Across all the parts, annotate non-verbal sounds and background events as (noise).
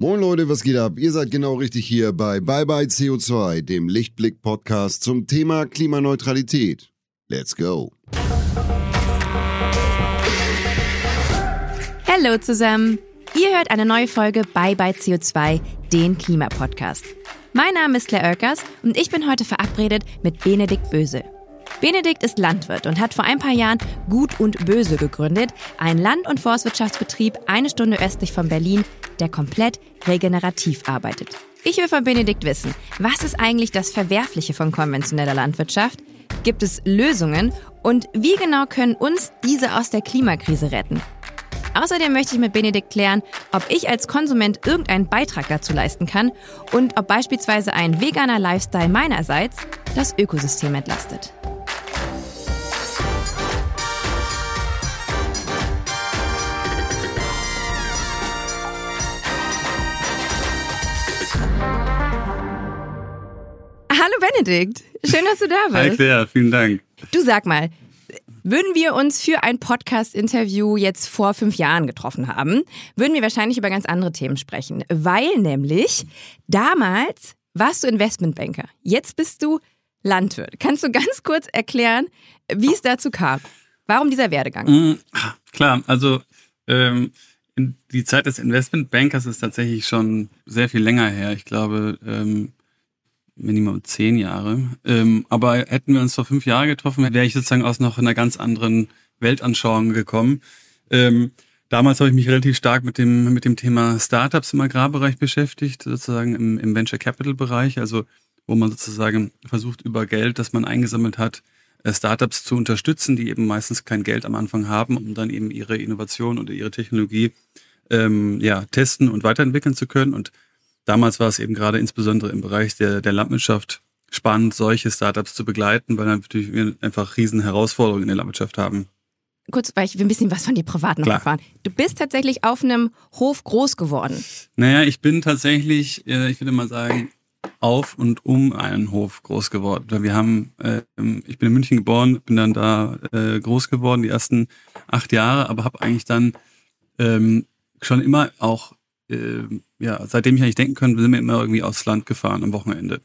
Moin Leute, was geht ab? Ihr seid genau richtig hier bei Bye Bye CO2, dem Lichtblick-Podcast zum Thema Klimaneutralität. Let's go! Hallo zusammen! Ihr hört eine neue Folge Bye Bye CO2, den Klimapodcast. Mein Name ist Claire Oelkers und ich bin heute verabredet mit Benedikt Böse. Benedikt ist Landwirt und hat vor ein paar Jahren Gut und Böse gegründet, ein Land- und Forstwirtschaftsbetrieb eine Stunde östlich von Berlin, der komplett regenerativ arbeitet. Ich will von Benedikt wissen, was ist eigentlich das Verwerfliche von konventioneller Landwirtschaft? Gibt es Lösungen? Und wie genau können uns diese aus der Klimakrise retten? Außerdem möchte ich mit Benedikt klären, ob ich als Konsument irgendeinen Beitrag dazu leisten kann und ob beispielsweise ein veganer Lifestyle meinerseits das Ökosystem entlastet. Hallo Benedikt, schön, dass du da bist. Hi Claire, vielen Dank. Du sag mal, würden wir uns für ein Podcast-Interview jetzt vor fünf Jahren getroffen haben, würden wir wahrscheinlich über ganz andere Themen sprechen. Weil nämlich damals warst du Investmentbanker. Jetzt bist du Landwirt. Kannst du ganz kurz erklären, wie es dazu kam? Warum dieser Werdegang? Mhm, klar, also ähm, die Zeit des Investmentbankers ist tatsächlich schon sehr viel länger her. Ich glaube, ähm, Minimum zehn Jahre. Ähm, aber hätten wir uns vor fünf Jahren getroffen, wäre ich sozusagen aus noch einer ganz anderen Weltanschauung gekommen. Ähm, damals habe ich mich relativ stark mit dem, mit dem Thema Startups im Agrarbereich beschäftigt, sozusagen im, im Venture Capital Bereich, also wo man sozusagen versucht, über Geld, das man eingesammelt hat, äh, Startups zu unterstützen, die eben meistens kein Geld am Anfang haben, um dann eben ihre Innovation oder ihre Technologie ähm, ja, testen und weiterentwickeln zu können. Und damals war es eben gerade insbesondere im Bereich der, der Landwirtschaft spannend, solche Startups zu begleiten, weil natürlich wir einfach riesen Herausforderungen in der Landwirtschaft haben. Kurz, weil ich will ein bisschen was von dir privat noch Klar. erfahren. Du bist tatsächlich auf einem Hof groß geworden. Naja, ich bin tatsächlich, äh, ich würde mal sagen, auf und um einen Hof groß geworden. Wir haben, äh, ich bin in München geboren, bin dann da äh, groß geworden, die ersten acht Jahre, aber habe eigentlich dann ähm, schon immer auch äh, ja, seitdem ich eigentlich denken kann, sind wir immer irgendwie aufs Land gefahren am Wochenende.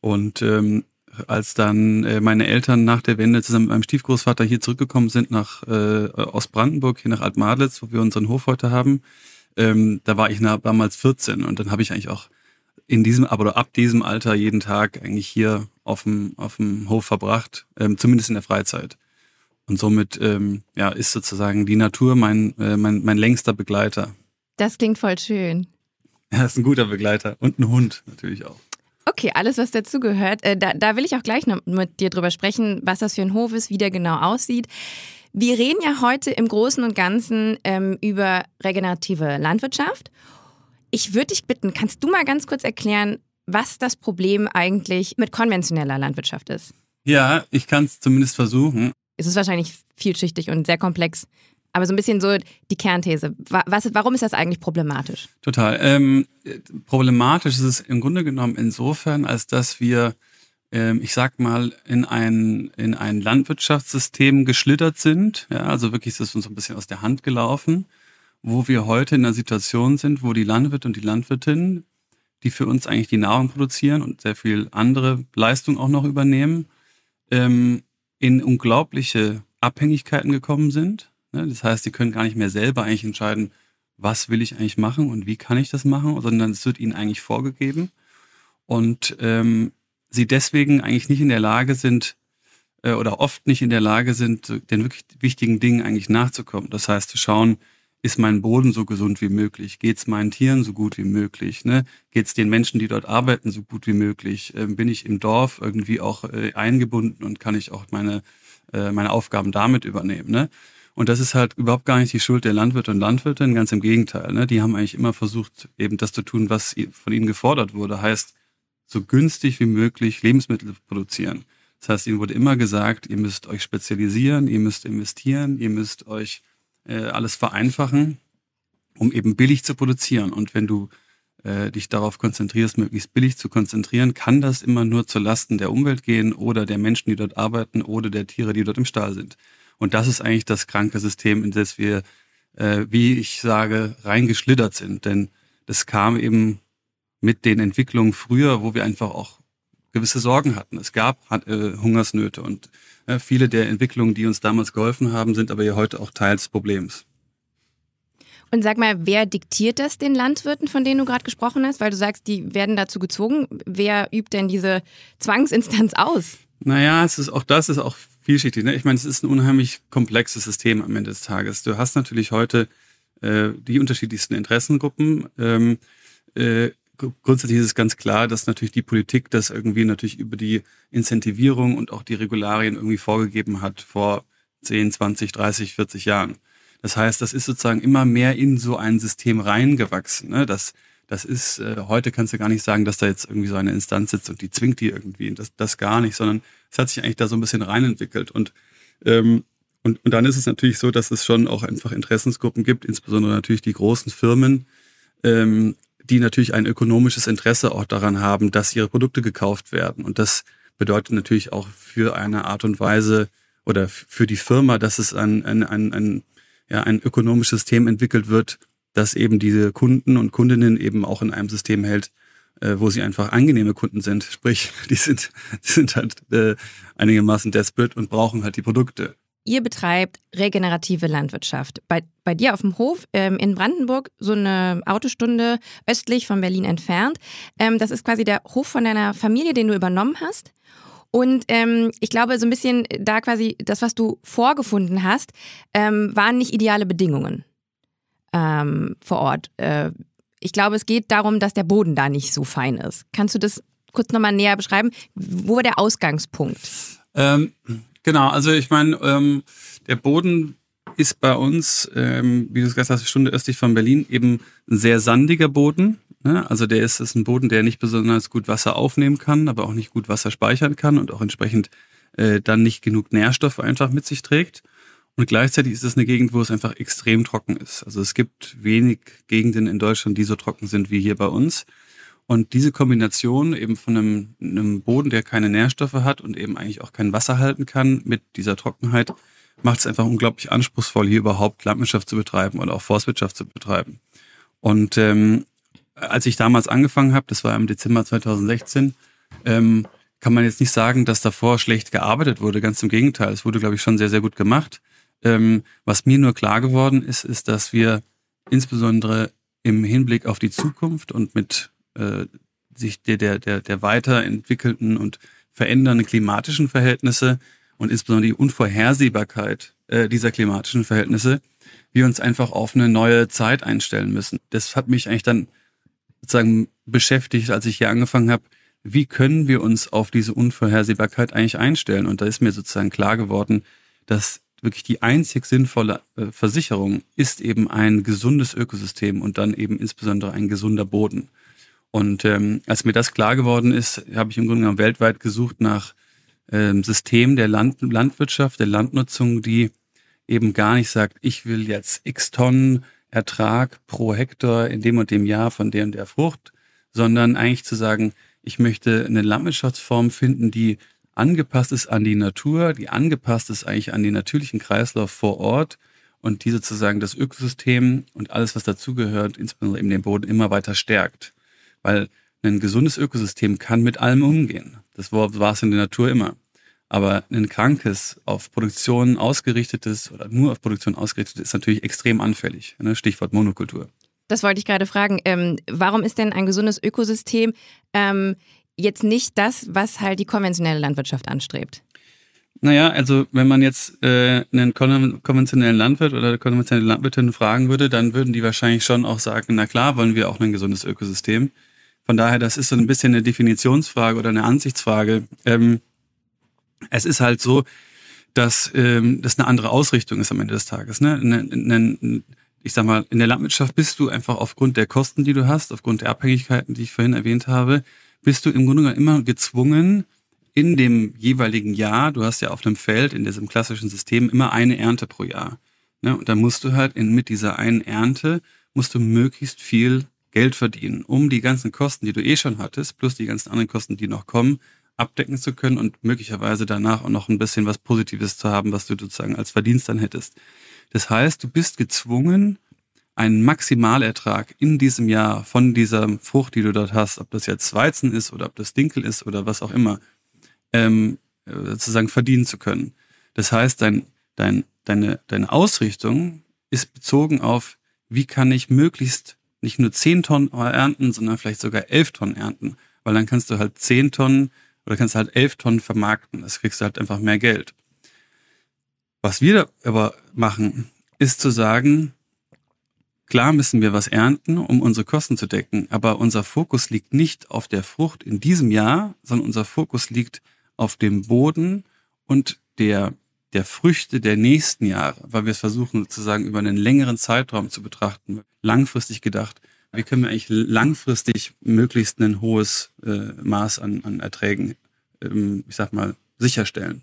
Und ähm, als dann äh, meine Eltern nach der Wende zusammen mit meinem Stiefgroßvater hier zurückgekommen sind nach äh, aus hier nach Altmadlitz, wo wir unseren Hof heute haben, ähm, da war ich nach, damals 14 und dann habe ich eigentlich auch in diesem, aber ab diesem Alter jeden Tag eigentlich hier auf dem, auf dem Hof verbracht, ähm, zumindest in der Freizeit. Und somit ähm, ja, ist sozusagen die Natur mein, äh, mein, mein längster Begleiter. Das klingt voll schön. (laughs) Er ist ein guter Begleiter und ein Hund natürlich auch. Okay, alles, was dazugehört. Äh, da, da will ich auch gleich noch mit dir drüber sprechen, was das für ein Hof ist, wie der genau aussieht. Wir reden ja heute im Großen und Ganzen ähm, über regenerative Landwirtschaft. Ich würde dich bitten, kannst du mal ganz kurz erklären, was das Problem eigentlich mit konventioneller Landwirtschaft ist? Ja, ich kann es zumindest versuchen. Es ist wahrscheinlich vielschichtig und sehr komplex. Aber so ein bisschen so die Kernthese. Was, warum ist das eigentlich problematisch? Total. Ähm, problematisch ist es im Grunde genommen insofern, als dass wir, ähm, ich sag mal, in ein, in ein Landwirtschaftssystem geschlittert sind. Ja, also wirklich ist es uns ein bisschen aus der Hand gelaufen, wo wir heute in einer Situation sind, wo die Landwirte und die Landwirtinnen, die für uns eigentlich die Nahrung produzieren und sehr viel andere Leistung auch noch übernehmen, ähm, in unglaubliche Abhängigkeiten gekommen sind? Das heißt, sie können gar nicht mehr selber eigentlich entscheiden, was will ich eigentlich machen und wie kann ich das machen, sondern es wird ihnen eigentlich vorgegeben. Und ähm, sie deswegen eigentlich nicht in der Lage sind äh, oder oft nicht in der Lage sind, den wirklich wichtigen Dingen eigentlich nachzukommen. Das heißt, zu schauen, ist mein Boden so gesund wie möglich? Geht es meinen Tieren so gut wie möglich? Ne? Geht es den Menschen, die dort arbeiten, so gut wie möglich? Ähm, bin ich im Dorf irgendwie auch äh, eingebunden und kann ich auch meine, äh, meine Aufgaben damit übernehmen? Ne? Und das ist halt überhaupt gar nicht die Schuld der Landwirte und Landwirtinnen, ganz im Gegenteil. Ne? Die haben eigentlich immer versucht, eben das zu tun, was von ihnen gefordert wurde. Heißt, so günstig wie möglich Lebensmittel produzieren. Das heißt, ihnen wurde immer gesagt, ihr müsst euch spezialisieren, ihr müsst investieren, ihr müsst euch äh, alles vereinfachen, um eben billig zu produzieren. Und wenn du äh, dich darauf konzentrierst, möglichst billig zu konzentrieren, kann das immer nur zur Lasten der Umwelt gehen oder der Menschen, die dort arbeiten oder der Tiere, die dort im Stall sind. Und das ist eigentlich das kranke System, in das wir, äh, wie ich sage, reingeschlittert sind. Denn es kam eben mit den Entwicklungen früher, wo wir einfach auch gewisse Sorgen hatten. Es gab äh, Hungersnöte und äh, viele der Entwicklungen, die uns damals geholfen haben, sind aber ja heute auch Teil des Problems. Und sag mal, wer diktiert das den Landwirten, von denen du gerade gesprochen hast? Weil du sagst, die werden dazu gezwungen. Wer übt denn diese Zwangsinstanz aus? Naja, es ist auch das ist auch vielschichtig. Ne? Ich meine, es ist ein unheimlich komplexes System am Ende des Tages. Du hast natürlich heute äh, die unterschiedlichsten Interessengruppen. Ähm, äh, grundsätzlich ist es ganz klar, dass natürlich die Politik das irgendwie natürlich über die Incentivierung und auch die Regularien irgendwie vorgegeben hat vor 10, 20, 30, 40 Jahren. Das heißt, das ist sozusagen immer mehr in so ein System reingewachsen. Ne? Das, das ist, äh, heute kannst du gar nicht sagen, dass da jetzt irgendwie so eine Instanz sitzt und die zwingt die irgendwie. Das, das gar nicht, sondern es hat sich eigentlich da so ein bisschen reinentwickelt. Und, ähm, und, und dann ist es natürlich so, dass es schon auch einfach Interessensgruppen gibt, insbesondere natürlich die großen Firmen, ähm, die natürlich ein ökonomisches Interesse auch daran haben, dass ihre Produkte gekauft werden. Und das bedeutet natürlich auch für eine Art und Weise oder für die Firma, dass es ein, ein, ein, ein, ja, ein ökonomisches System entwickelt wird, das eben diese Kunden und Kundinnen eben auch in einem System hält, äh, wo sie einfach angenehme Kunden sind. Sprich, (laughs) die sind, die sind halt äh, einigermaßen desperate und brauchen halt die Produkte. Ihr betreibt regenerative Landwirtschaft. Bei, bei dir auf dem Hof ähm, in Brandenburg, so eine Autostunde östlich von Berlin entfernt. Ähm, das ist quasi der Hof von deiner Familie, den du übernommen hast. Und ähm, ich glaube, so ein bisschen da quasi das, was du vorgefunden hast, ähm, waren nicht ideale Bedingungen ähm, vor Ort. Äh, ich glaube, es geht darum, dass der Boden da nicht so fein ist. Kannst du das kurz nochmal näher beschreiben? Wo war der Ausgangspunkt? Ähm, Genau, also ich meine, ähm, der Boden ist bei uns, ähm, wie du gesagt hast, eine Stunde östlich von Berlin, eben ein sehr sandiger Boden. Ne? Also der ist, ist ein Boden, der nicht besonders gut Wasser aufnehmen kann, aber auch nicht gut Wasser speichern kann und auch entsprechend äh, dann nicht genug Nährstoffe einfach mit sich trägt. Und gleichzeitig ist es eine Gegend, wo es einfach extrem trocken ist. Also es gibt wenig Gegenden in Deutschland, die so trocken sind wie hier bei uns. Und diese Kombination eben von einem, einem Boden, der keine Nährstoffe hat und eben eigentlich auch kein Wasser halten kann, mit dieser Trockenheit, macht es einfach unglaublich anspruchsvoll, hier überhaupt Landwirtschaft zu betreiben oder auch Forstwirtschaft zu betreiben. Und ähm, als ich damals angefangen habe, das war im Dezember 2016, ähm, kann man jetzt nicht sagen, dass davor schlecht gearbeitet wurde. Ganz im Gegenteil, es wurde, glaube ich, schon sehr, sehr gut gemacht. Ähm, was mir nur klar geworden ist, ist, dass wir insbesondere im Hinblick auf die Zukunft und mit äh, sich der, der, der, der weiterentwickelten und verändernden klimatischen Verhältnisse und insbesondere die Unvorhersehbarkeit äh, dieser klimatischen Verhältnisse, wir uns einfach auf eine neue Zeit einstellen müssen. Das hat mich eigentlich dann sozusagen beschäftigt, als ich hier angefangen habe, wie können wir uns auf diese Unvorhersehbarkeit eigentlich einstellen? Und da ist mir sozusagen klar geworden, dass wirklich die einzig sinnvolle äh, Versicherung ist eben ein gesundes Ökosystem und dann eben insbesondere ein gesunder Boden. Und ähm, als mir das klar geworden ist, habe ich im Grunde genommen weltweit gesucht nach ähm, Systemen der Land Landwirtschaft, der Landnutzung, die eben gar nicht sagt, ich will jetzt x Tonnen Ertrag pro Hektar in dem und dem Jahr von der und der Frucht, sondern eigentlich zu sagen, ich möchte eine Landwirtschaftsform finden, die angepasst ist an die Natur, die angepasst ist eigentlich an den natürlichen Kreislauf vor Ort und die sozusagen das Ökosystem und alles, was dazugehört, insbesondere eben den Boden, immer weiter stärkt. Weil ein gesundes Ökosystem kann mit allem umgehen. Das war es in der Natur immer. Aber ein krankes, auf Produktion ausgerichtetes oder nur auf Produktion ausgerichtetes ist natürlich extrem anfällig. Ne? Stichwort Monokultur. Das wollte ich gerade fragen. Ähm, warum ist denn ein gesundes Ökosystem ähm, jetzt nicht das, was halt die konventionelle Landwirtschaft anstrebt? Naja, also wenn man jetzt äh, einen konventionellen Landwirt oder eine konventionelle Landwirtin fragen würde, dann würden die wahrscheinlich schon auch sagen, na klar, wollen wir auch ein gesundes Ökosystem. Von daher, das ist so ein bisschen eine Definitionsfrage oder eine Ansichtsfrage. Ähm, es ist halt so, dass ähm, das eine andere Ausrichtung ist am Ende des Tages. Ne? Ne, ne, ich sag mal, in der Landwirtschaft bist du einfach aufgrund der Kosten, die du hast, aufgrund der Abhängigkeiten, die ich vorhin erwähnt habe, bist du im Grunde genommen immer gezwungen, in dem jeweiligen Jahr, du hast ja auf einem Feld in diesem klassischen System immer eine Ernte pro Jahr. Ne? Und da musst du halt in, mit dieser einen Ernte, musst du möglichst viel Geld verdienen, um die ganzen Kosten, die du eh schon hattest, plus die ganzen anderen Kosten, die noch kommen, abdecken zu können und möglicherweise danach auch noch ein bisschen was Positives zu haben, was du sozusagen als Verdienst dann hättest. Das heißt, du bist gezwungen, einen Maximalertrag in diesem Jahr von dieser Frucht, die du dort hast, ob das jetzt Weizen ist oder ob das Dinkel ist oder was auch immer, ähm, äh, sozusagen verdienen zu können. Das heißt, dein, dein, deine, deine Ausrichtung ist bezogen auf, wie kann ich möglichst nicht nur 10 Tonnen ernten, sondern vielleicht sogar 11 Tonnen ernten, weil dann kannst du halt 10 Tonnen oder kannst halt 11 Tonnen vermarkten. Das kriegst du halt einfach mehr Geld. Was wir aber machen, ist zu sagen, Klar müssen wir was ernten, um unsere Kosten zu decken, aber unser Fokus liegt nicht auf der Frucht in diesem Jahr, sondern unser Fokus liegt auf dem Boden und der, der Früchte der nächsten Jahre, weil wir es versuchen sozusagen über einen längeren Zeitraum zu betrachten, langfristig gedacht. Wie können wir eigentlich langfristig möglichst ein hohes äh, Maß an, an Erträgen, ähm, ich sag mal, sicherstellen?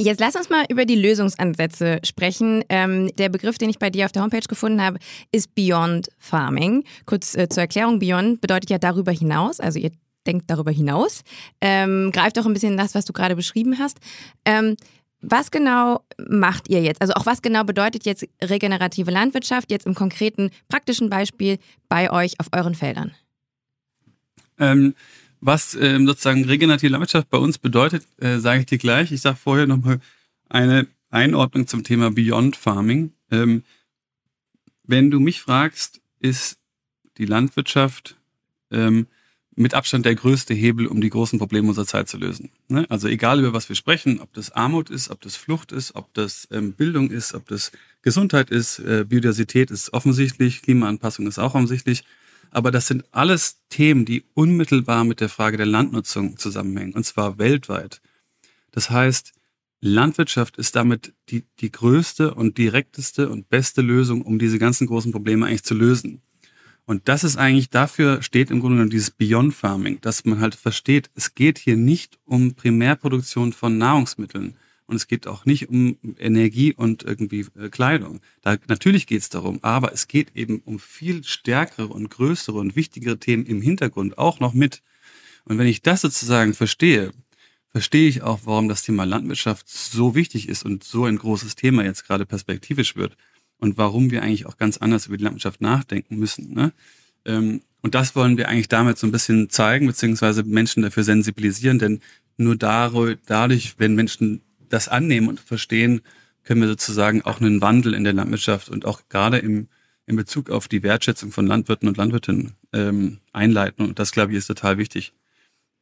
Jetzt lass uns mal über die Lösungsansätze sprechen. Ähm, der Begriff, den ich bei dir auf der Homepage gefunden habe, ist Beyond Farming. Kurz äh, zur Erklärung, Beyond bedeutet ja darüber hinaus, also ihr denkt darüber hinaus. Ähm, greift auch ein bisschen das, was du gerade beschrieben hast. Ähm, was genau macht ihr jetzt? Also auch was genau bedeutet jetzt regenerative Landwirtschaft jetzt im konkreten praktischen Beispiel bei euch auf euren Feldern? Ähm, was ähm, sozusagen regenerative Landwirtschaft bei uns bedeutet, äh, sage ich dir gleich. Ich sage vorher nochmal eine Einordnung zum Thema Beyond Farming. Ähm, wenn du mich fragst, ist die Landwirtschaft ähm, mit Abstand der größte Hebel, um die großen Probleme unserer Zeit zu lösen. Ne? Also egal über was wir sprechen, ob das Armut ist, ob das Flucht ist, ob das ähm, Bildung ist, ob das Gesundheit ist, äh, Biodiversität ist offensichtlich, Klimaanpassung ist auch offensichtlich. Aber das sind alles Themen, die unmittelbar mit der Frage der Landnutzung zusammenhängen, und zwar weltweit. Das heißt, Landwirtschaft ist damit die, die größte und direkteste und beste Lösung, um diese ganzen großen Probleme eigentlich zu lösen. Und das ist eigentlich, dafür steht im Grunde genommen dieses Beyond Farming, dass man halt versteht, es geht hier nicht um Primärproduktion von Nahrungsmitteln, und es geht auch nicht um Energie und irgendwie äh, Kleidung. Da, natürlich geht es darum, aber es geht eben um viel stärkere und größere und wichtigere Themen im Hintergrund auch noch mit. Und wenn ich das sozusagen verstehe, verstehe ich auch, warum das Thema Landwirtschaft so wichtig ist und so ein großes Thema jetzt gerade perspektivisch wird und warum wir eigentlich auch ganz anders über die Landwirtschaft nachdenken müssen. Ne? Ähm, und das wollen wir eigentlich damit so ein bisschen zeigen, beziehungsweise Menschen dafür sensibilisieren, denn nur dadurch, wenn Menschen das annehmen und verstehen, können wir sozusagen auch einen Wandel in der Landwirtschaft und auch gerade im, in Bezug auf die Wertschätzung von Landwirten und Landwirtinnen ähm, einleiten. Und das, glaube ich, ist total wichtig.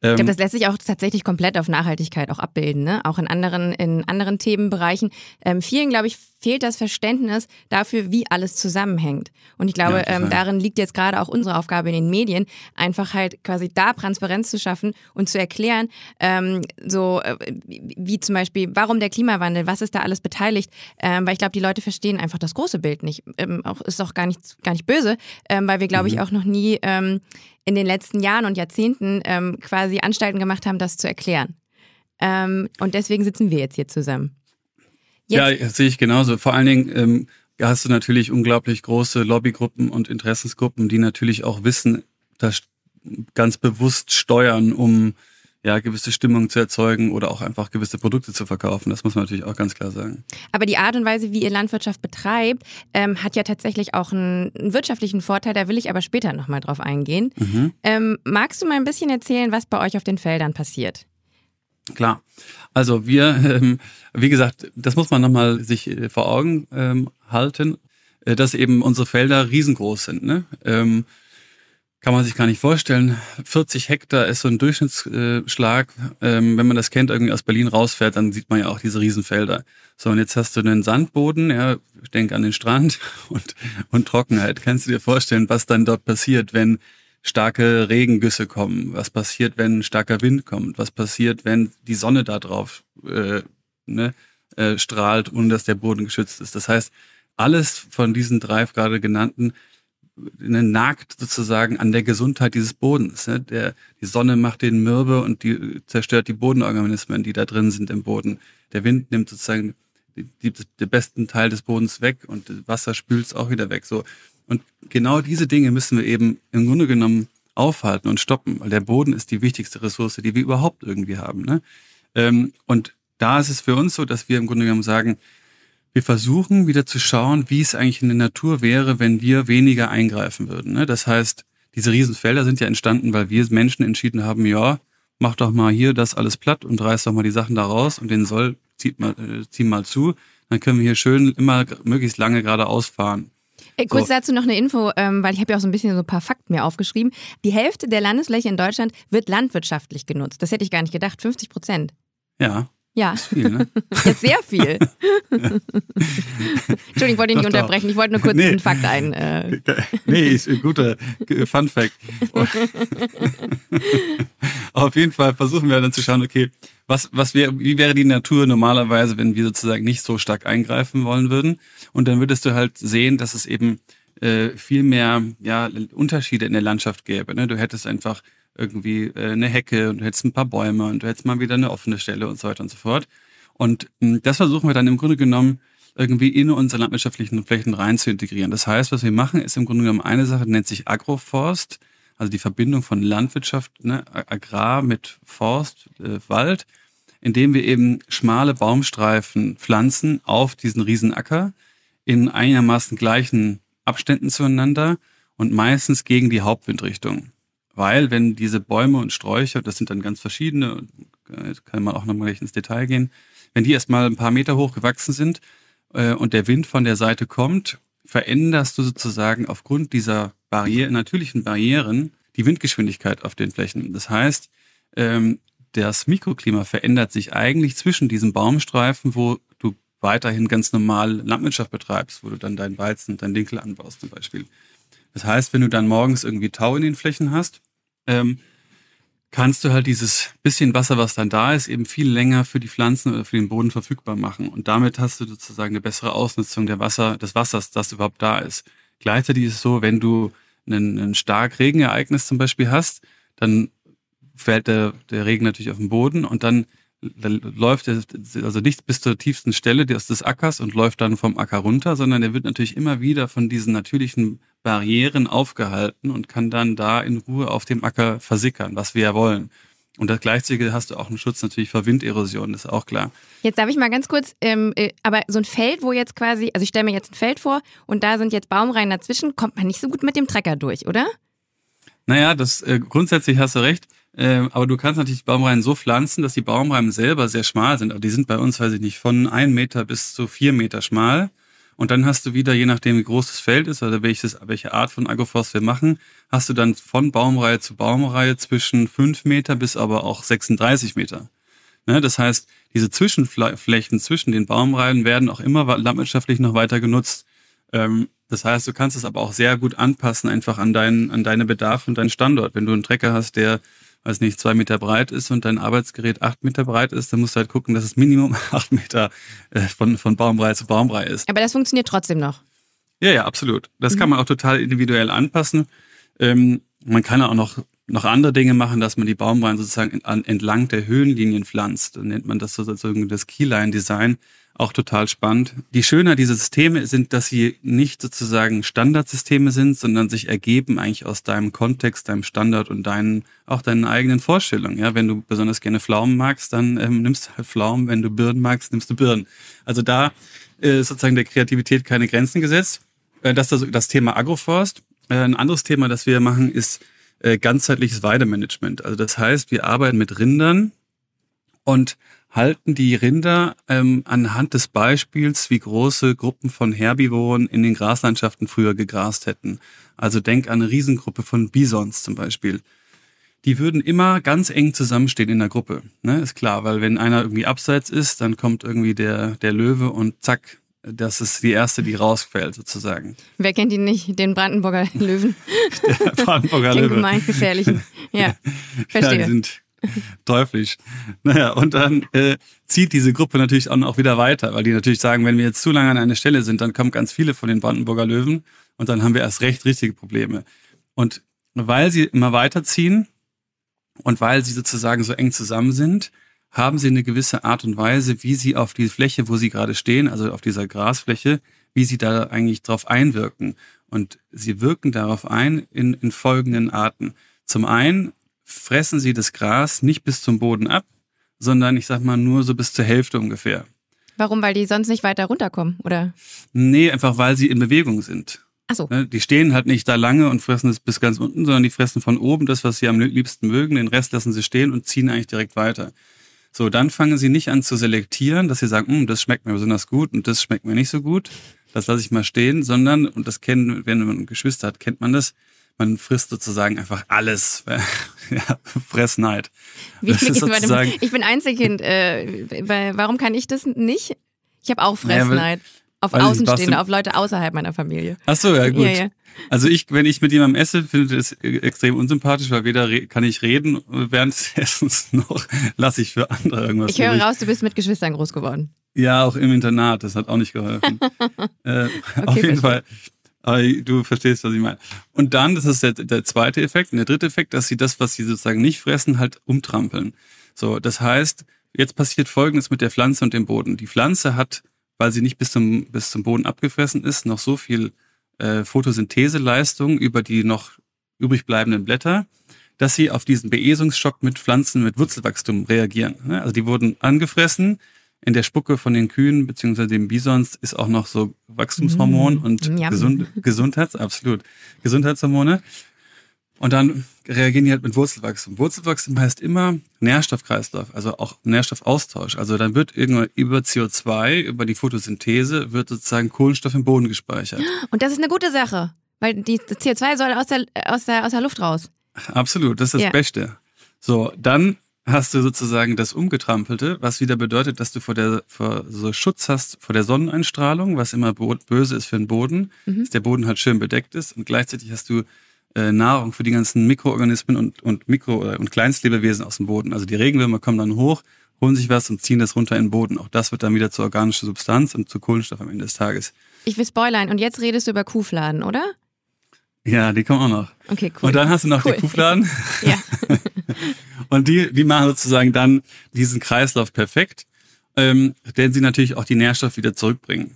Ähm, ich glaube, das lässt sich auch tatsächlich komplett auf Nachhaltigkeit auch abbilden, ne? Auch in anderen, in anderen Themenbereichen. Ähm, vielen, glaube ich, fehlt das Verständnis dafür, wie alles zusammenhängt. Und ich glaube, ja, ähm, darin liegt jetzt gerade auch unsere Aufgabe in den Medien, einfach halt quasi da Transparenz zu schaffen und zu erklären, ähm, so äh, wie zum Beispiel, warum der Klimawandel, was ist da alles beteiligt, ähm, weil ich glaube, die Leute verstehen einfach das große Bild nicht. Ähm, auch, ist auch gar nicht, gar nicht böse, ähm, weil wir, glaube mhm. ich, auch noch nie ähm, in den letzten Jahren und Jahrzehnten ähm, quasi Anstalten gemacht haben, das zu erklären. Ähm, und deswegen sitzen wir jetzt hier zusammen. Jetzt. Ja, sehe ich genauso. Vor allen Dingen ähm, hast du natürlich unglaublich große Lobbygruppen und Interessensgruppen, die natürlich auch wissen, dass ganz bewusst steuern, um ja, gewisse Stimmung zu erzeugen oder auch einfach gewisse Produkte zu verkaufen. Das muss man natürlich auch ganz klar sagen. Aber die Art und Weise, wie ihr Landwirtschaft betreibt, ähm, hat ja tatsächlich auch einen, einen, wirtschaftlichen Vorteil. Da will ich aber später nochmal drauf eingehen. Mhm. Ähm, magst du mal ein bisschen erzählen, was bei euch auf den Feldern passiert? Klar. Also wir, ähm, wie gesagt, das muss man nochmal sich äh, vor Augen ähm, halten, äh, dass eben unsere Felder riesengroß sind. Ne? Ähm, kann man sich gar nicht vorstellen. 40 Hektar ist so ein Durchschnittsschlag. Ähm, wenn man das kennt, irgendwie aus Berlin rausfährt, dann sieht man ja auch diese Riesenfelder. So, und jetzt hast du einen Sandboden, ja, ich denke an den Strand (laughs) und, und Trockenheit. Kannst du dir vorstellen, was dann dort passiert, wenn starke Regengüsse kommen? Was passiert, wenn starker Wind kommt? Was passiert, wenn die Sonne da drauf äh, ne, äh, strahlt, ohne dass der Boden geschützt ist? Das heißt, alles von diesen drei gerade genannten ne, nagt sozusagen an der Gesundheit dieses Bodens. Ne? Der, die Sonne macht den mürbe und die zerstört die Bodenorganismen, die da drin sind im Boden. Der Wind nimmt sozusagen den besten Teil des Bodens weg und Wasser spült es auch wieder weg. So. Und genau diese Dinge müssen wir eben im Grunde genommen aufhalten und stoppen, weil der Boden ist die wichtigste Ressource, die wir überhaupt irgendwie haben. Ne? Ähm, und da ist es für uns so, dass wir im Grunde genommen sagen, wir versuchen wieder zu schauen, wie es eigentlich in der Natur wäre, wenn wir weniger eingreifen würden. Ne? Das heißt, diese Riesenfelder sind ja entstanden, weil wir Menschen entschieden haben, ja, mach doch mal hier das alles platt und reiß doch mal die Sachen da raus und den Soll zieht mal, äh, zieh mal zu. Dann können wir hier schön immer möglichst lange geradeaus fahren. Äh, kurz so. dazu noch eine Info, ähm, weil ich habe ja auch so ein bisschen so ein paar Fakten mir aufgeschrieben. Die Hälfte der Landesfläche in Deutschland wird landwirtschaftlich genutzt. Das hätte ich gar nicht gedacht. 50 Prozent. Ja. Ja. Das ist viel, ne? (laughs) Jetzt sehr viel. (laughs) Entschuldigung, ich wollte dich nicht unterbrechen. Ich wollte nur kurz nee. einen Fakt ein. Äh. (laughs) Nee, ist ein guter Fun Fact. Auf jeden Fall versuchen wir dann zu schauen, okay, was, was wäre, wie wäre die Natur normalerweise, wenn wir sozusagen nicht so stark eingreifen wollen würden? Und dann würdest du halt sehen, dass es eben äh, viel mehr ja, Unterschiede in der Landschaft gäbe. Ne? Du hättest einfach irgendwie äh, eine Hecke und du hättest ein paar Bäume und du hättest mal wieder eine offene Stelle und so weiter und so fort. Und hm, das versuchen wir dann im Grunde genommen irgendwie in unsere landwirtschaftlichen Flächen rein zu integrieren. Das heißt, was wir machen, ist im Grunde genommen eine Sache, die nennt sich Agroforst, also die Verbindung von Landwirtschaft, ne, Agrar mit Forst, äh, Wald, indem wir eben schmale Baumstreifen pflanzen auf diesen Riesenacker in einigermaßen gleichen Abständen zueinander und meistens gegen die Hauptwindrichtung. Weil wenn diese Bäume und Sträucher, das sind dann ganz verschiedene, äh, kann man auch nochmal ins Detail gehen, wenn die erstmal ein paar Meter hoch gewachsen sind äh, und der Wind von der Seite kommt, veränderst du sozusagen aufgrund dieser Barriere, natürlichen Barrieren die Windgeschwindigkeit auf den Flächen. Das heißt, ähm, das Mikroklima verändert sich eigentlich zwischen diesen Baumstreifen, wo du weiterhin ganz normal Landwirtschaft betreibst, wo du dann deinen Weizen deinen Dinkel anbaust zum Beispiel. Das heißt, wenn du dann morgens irgendwie Tau in den Flächen hast, ähm, kannst du halt dieses bisschen Wasser, was dann da ist, eben viel länger für die Pflanzen oder für den Boden verfügbar machen. Und damit hast du sozusagen eine bessere Ausnutzung der Wasser, des Wassers, das überhaupt da ist. Gleichzeitig ist es so, wenn du einen, ein stark Regenereignis zum Beispiel hast, dann fällt der, der Regen natürlich auf den Boden und dann läuft er also nicht bis zur tiefsten Stelle des Ackers und läuft dann vom Acker runter, sondern er wird natürlich immer wieder von diesen natürlichen Barrieren aufgehalten und kann dann da in Ruhe auf dem Acker versickern, was wir ja wollen. Und das Gleichzeitige hast du auch einen Schutz natürlich vor Winderosion, das ist auch klar. Jetzt darf ich mal ganz kurz, ähm, äh, aber so ein Feld, wo jetzt quasi, also ich stelle mir jetzt ein Feld vor und da sind jetzt Baumreihen dazwischen, kommt man nicht so gut mit dem Trecker durch, oder? Naja, das äh, grundsätzlich hast du recht. Äh, aber du kannst natürlich Baumreihen so pflanzen, dass die Baumreihen selber sehr schmal sind. Aber die sind bei uns, weiß ich nicht, von ein Meter bis zu vier Meter schmal. Und dann hast du wieder, je nachdem wie groß das Feld ist oder welches, welche Art von Agroforst wir machen, hast du dann von Baumreihe zu Baumreihe zwischen fünf Meter bis aber auch 36 Meter. Ne, das heißt, diese Zwischenflächen zwischen den Baumreihen werden auch immer landwirtschaftlich noch weiter genutzt. Ähm, das heißt, du kannst es aber auch sehr gut anpassen, einfach an deinen, an deine Bedarf und deinen Standort. Wenn du einen Trecker hast, der weiß nicht, zwei Meter breit ist und dein Arbeitsgerät acht Meter breit ist, dann musst du halt gucken, dass es Minimum (laughs) acht Meter äh, von, von Baumreihe zu Baumreihe ist. Aber das funktioniert trotzdem noch. Ja, ja, absolut. Das mhm. kann man auch total individuell anpassen. Ähm, man kann auch noch, noch andere Dinge machen, dass man die Baumreihen sozusagen entlang der Höhenlinien pflanzt. Dann nennt man das sozusagen das Keyline-Design auch total spannend. Die Schönheit dieser Systeme sind, dass sie nicht sozusagen Standardsysteme sind, sondern sich ergeben eigentlich aus deinem Kontext, deinem Standard und deinen, auch deinen eigenen Vorstellungen. Ja, wenn du besonders gerne Pflaumen magst, dann ähm, nimmst du halt Pflaumen. Wenn du Birnen magst, nimmst du Birnen. Also da äh, sozusagen der Kreativität keine Grenzen gesetzt. Äh, das ist das Thema Agroforst. Äh, ein anderes Thema, das wir machen, ist äh, ganzheitliches Weidemanagement. Also das heißt, wir arbeiten mit Rindern und halten die Rinder ähm, anhand des Beispiels, wie große Gruppen von Herbivoren in den Graslandschaften früher gegrast hätten. Also denk an eine Riesengruppe von Bisons zum Beispiel. Die würden immer ganz eng zusammenstehen in der Gruppe. Ne? Ist klar, weil wenn einer irgendwie abseits ist, dann kommt irgendwie der, der Löwe und zack, das ist die erste, die rausfällt sozusagen. Wer kennt ihn nicht? Den Brandenburger Löwen. (laughs) Der Brandenburger (laughs) Den Löwe. Den gemein gefährlichen. Ja, verstehe. (laughs) Ja, die sind (laughs) Teuflisch. Naja, und dann äh, zieht diese Gruppe natürlich auch wieder weiter, weil die natürlich sagen, wenn wir jetzt zu lange an einer Stelle sind, dann kommen ganz viele von den Brandenburger Löwen Und dann haben wir erst recht richtige Probleme. Und weil sie immer weiterziehen und weil sie sozusagen so eng zusammen sind, haben sie eine gewisse Art und Weise, wie sie auf die Fläche, wo sie gerade stehen, also auf dieser Grasfläche, wie sie da eigentlich drauf einwirken. Und sie wirken darauf ein in, in folgenden Arten. Zum einen fressen sie das Gras nicht bis zum Boden ab, sondern ich sag mal nur so bis zur Hälfte ungefähr. Warum? Weil die sonst nicht weiter runterkommen, oder? Nee, einfach weil sie in Bewegung sind. Ach so. Ne, Die stehen halt nicht da lange und fressen es bis ganz unten, sondern die fressen von oben das, was sie am liebsten mögen. Den Rest lassen sie stehen und ziehen eigentlich direkt weiter. So, dann fangen sie nicht an zu selektieren, dass sie sagen, "Hm, das schmeckt mir besonders gut und das schmeckt mir nicht so gut. Das lasse ich mal stehen, sondern, und das kennen, wenn man Geschwister hat, kennt man das, man frisst sozusagen einfach alles. (laughs) ja, Fressneid. Wie, Das ist (laughs) warte mal, sozusagen- ich bin Einzelkind. Äh, warum kann ich das nicht? Ich habe auch Fressneid. auf weiß ich, Außenstehende, auf Leute außerhalb meiner Familie. Ach so, ja gut. Ja, ja. Also ich, wenn ich mit jemandem esse, finde ich das extrem unsympathisch, weil weder kann ich reden während des (laughs) Essens noch lasse ich für andere irgendwas. Ich höre raus, du bist mit Geschwistern groß geworden. Ja, auch im Internat, das hat auch nicht geholfen. äh, auf verstehe. jeden Fall. Aber du verstehst, was ich meine. Und dann, das ist der, der zweite Effekt. Und der dritte Effekt, dass sie das, was sie sozusagen nicht fressen, halt umtrampeln. So, das heißt, jetzt passiert Folgendes mit der Pflanze und dem Boden. Die Pflanze hat, weil sie nicht bis zum, bis zum Boden abgefressen ist, noch so viel äh, Photosyntheseleistung über die noch übrig bleibenden Blätter, dass sie auf diesen Beesungsschock mit Pflanzen mit Wurzelwachstum reagieren. Ne? Also die wurden angefressen. In der Spucke von den Kühen beziehungsweise dem Bisons ist auch noch so Wachstumshormon Mm, und. Gesund, (laughs) Gesundheits, absolut, Gesundheitshormone. Und dann reagieren die halt mit Wurzelwachstum. Wurzelwachstum heißt immer Nährstoffkreislauf, also auch Nährstoffaustausch. Also dann wird irgendwann über CO2, über die Photosynthese, wird sozusagen Kohlenstoff im Boden gespeichert. Und das ist eine gute Sache, weil die das CO2 soll aus der, aus der, aus der Luft raus. Absolut, das ist das Ja. Beste. So, dann hast du sozusagen das Umgetrampelte, was wieder bedeutet, dass du vor der vor so Schutz hast vor der Sonneneinstrahlung, was immer böse ist für den Boden, Mhm. dass der Boden halt schön bedeckt ist und gleichzeitig hast du äh, Nahrung für die ganzen Mikroorganismen und, und Mikro- und Kleinstlebewesen aus dem Boden. Also die Regenwürmer kommen dann hoch, holen sich was und ziehen das runter in den Boden. Auch das wird dann wieder zur organischen Substanz und zu Kohlenstoff am Ende des Tages. Ich will spoilern. Und jetzt redest du über Kuhfladen, oder? Ja, die kommen auch noch. Okay, cool. Und dann hast du noch Cool. die Kuhfladen. Ja. (laughs) Und die, die machen sozusagen dann diesen Kreislauf perfekt, ähm, denn sie natürlich auch die Nährstoffe wieder zurückbringen.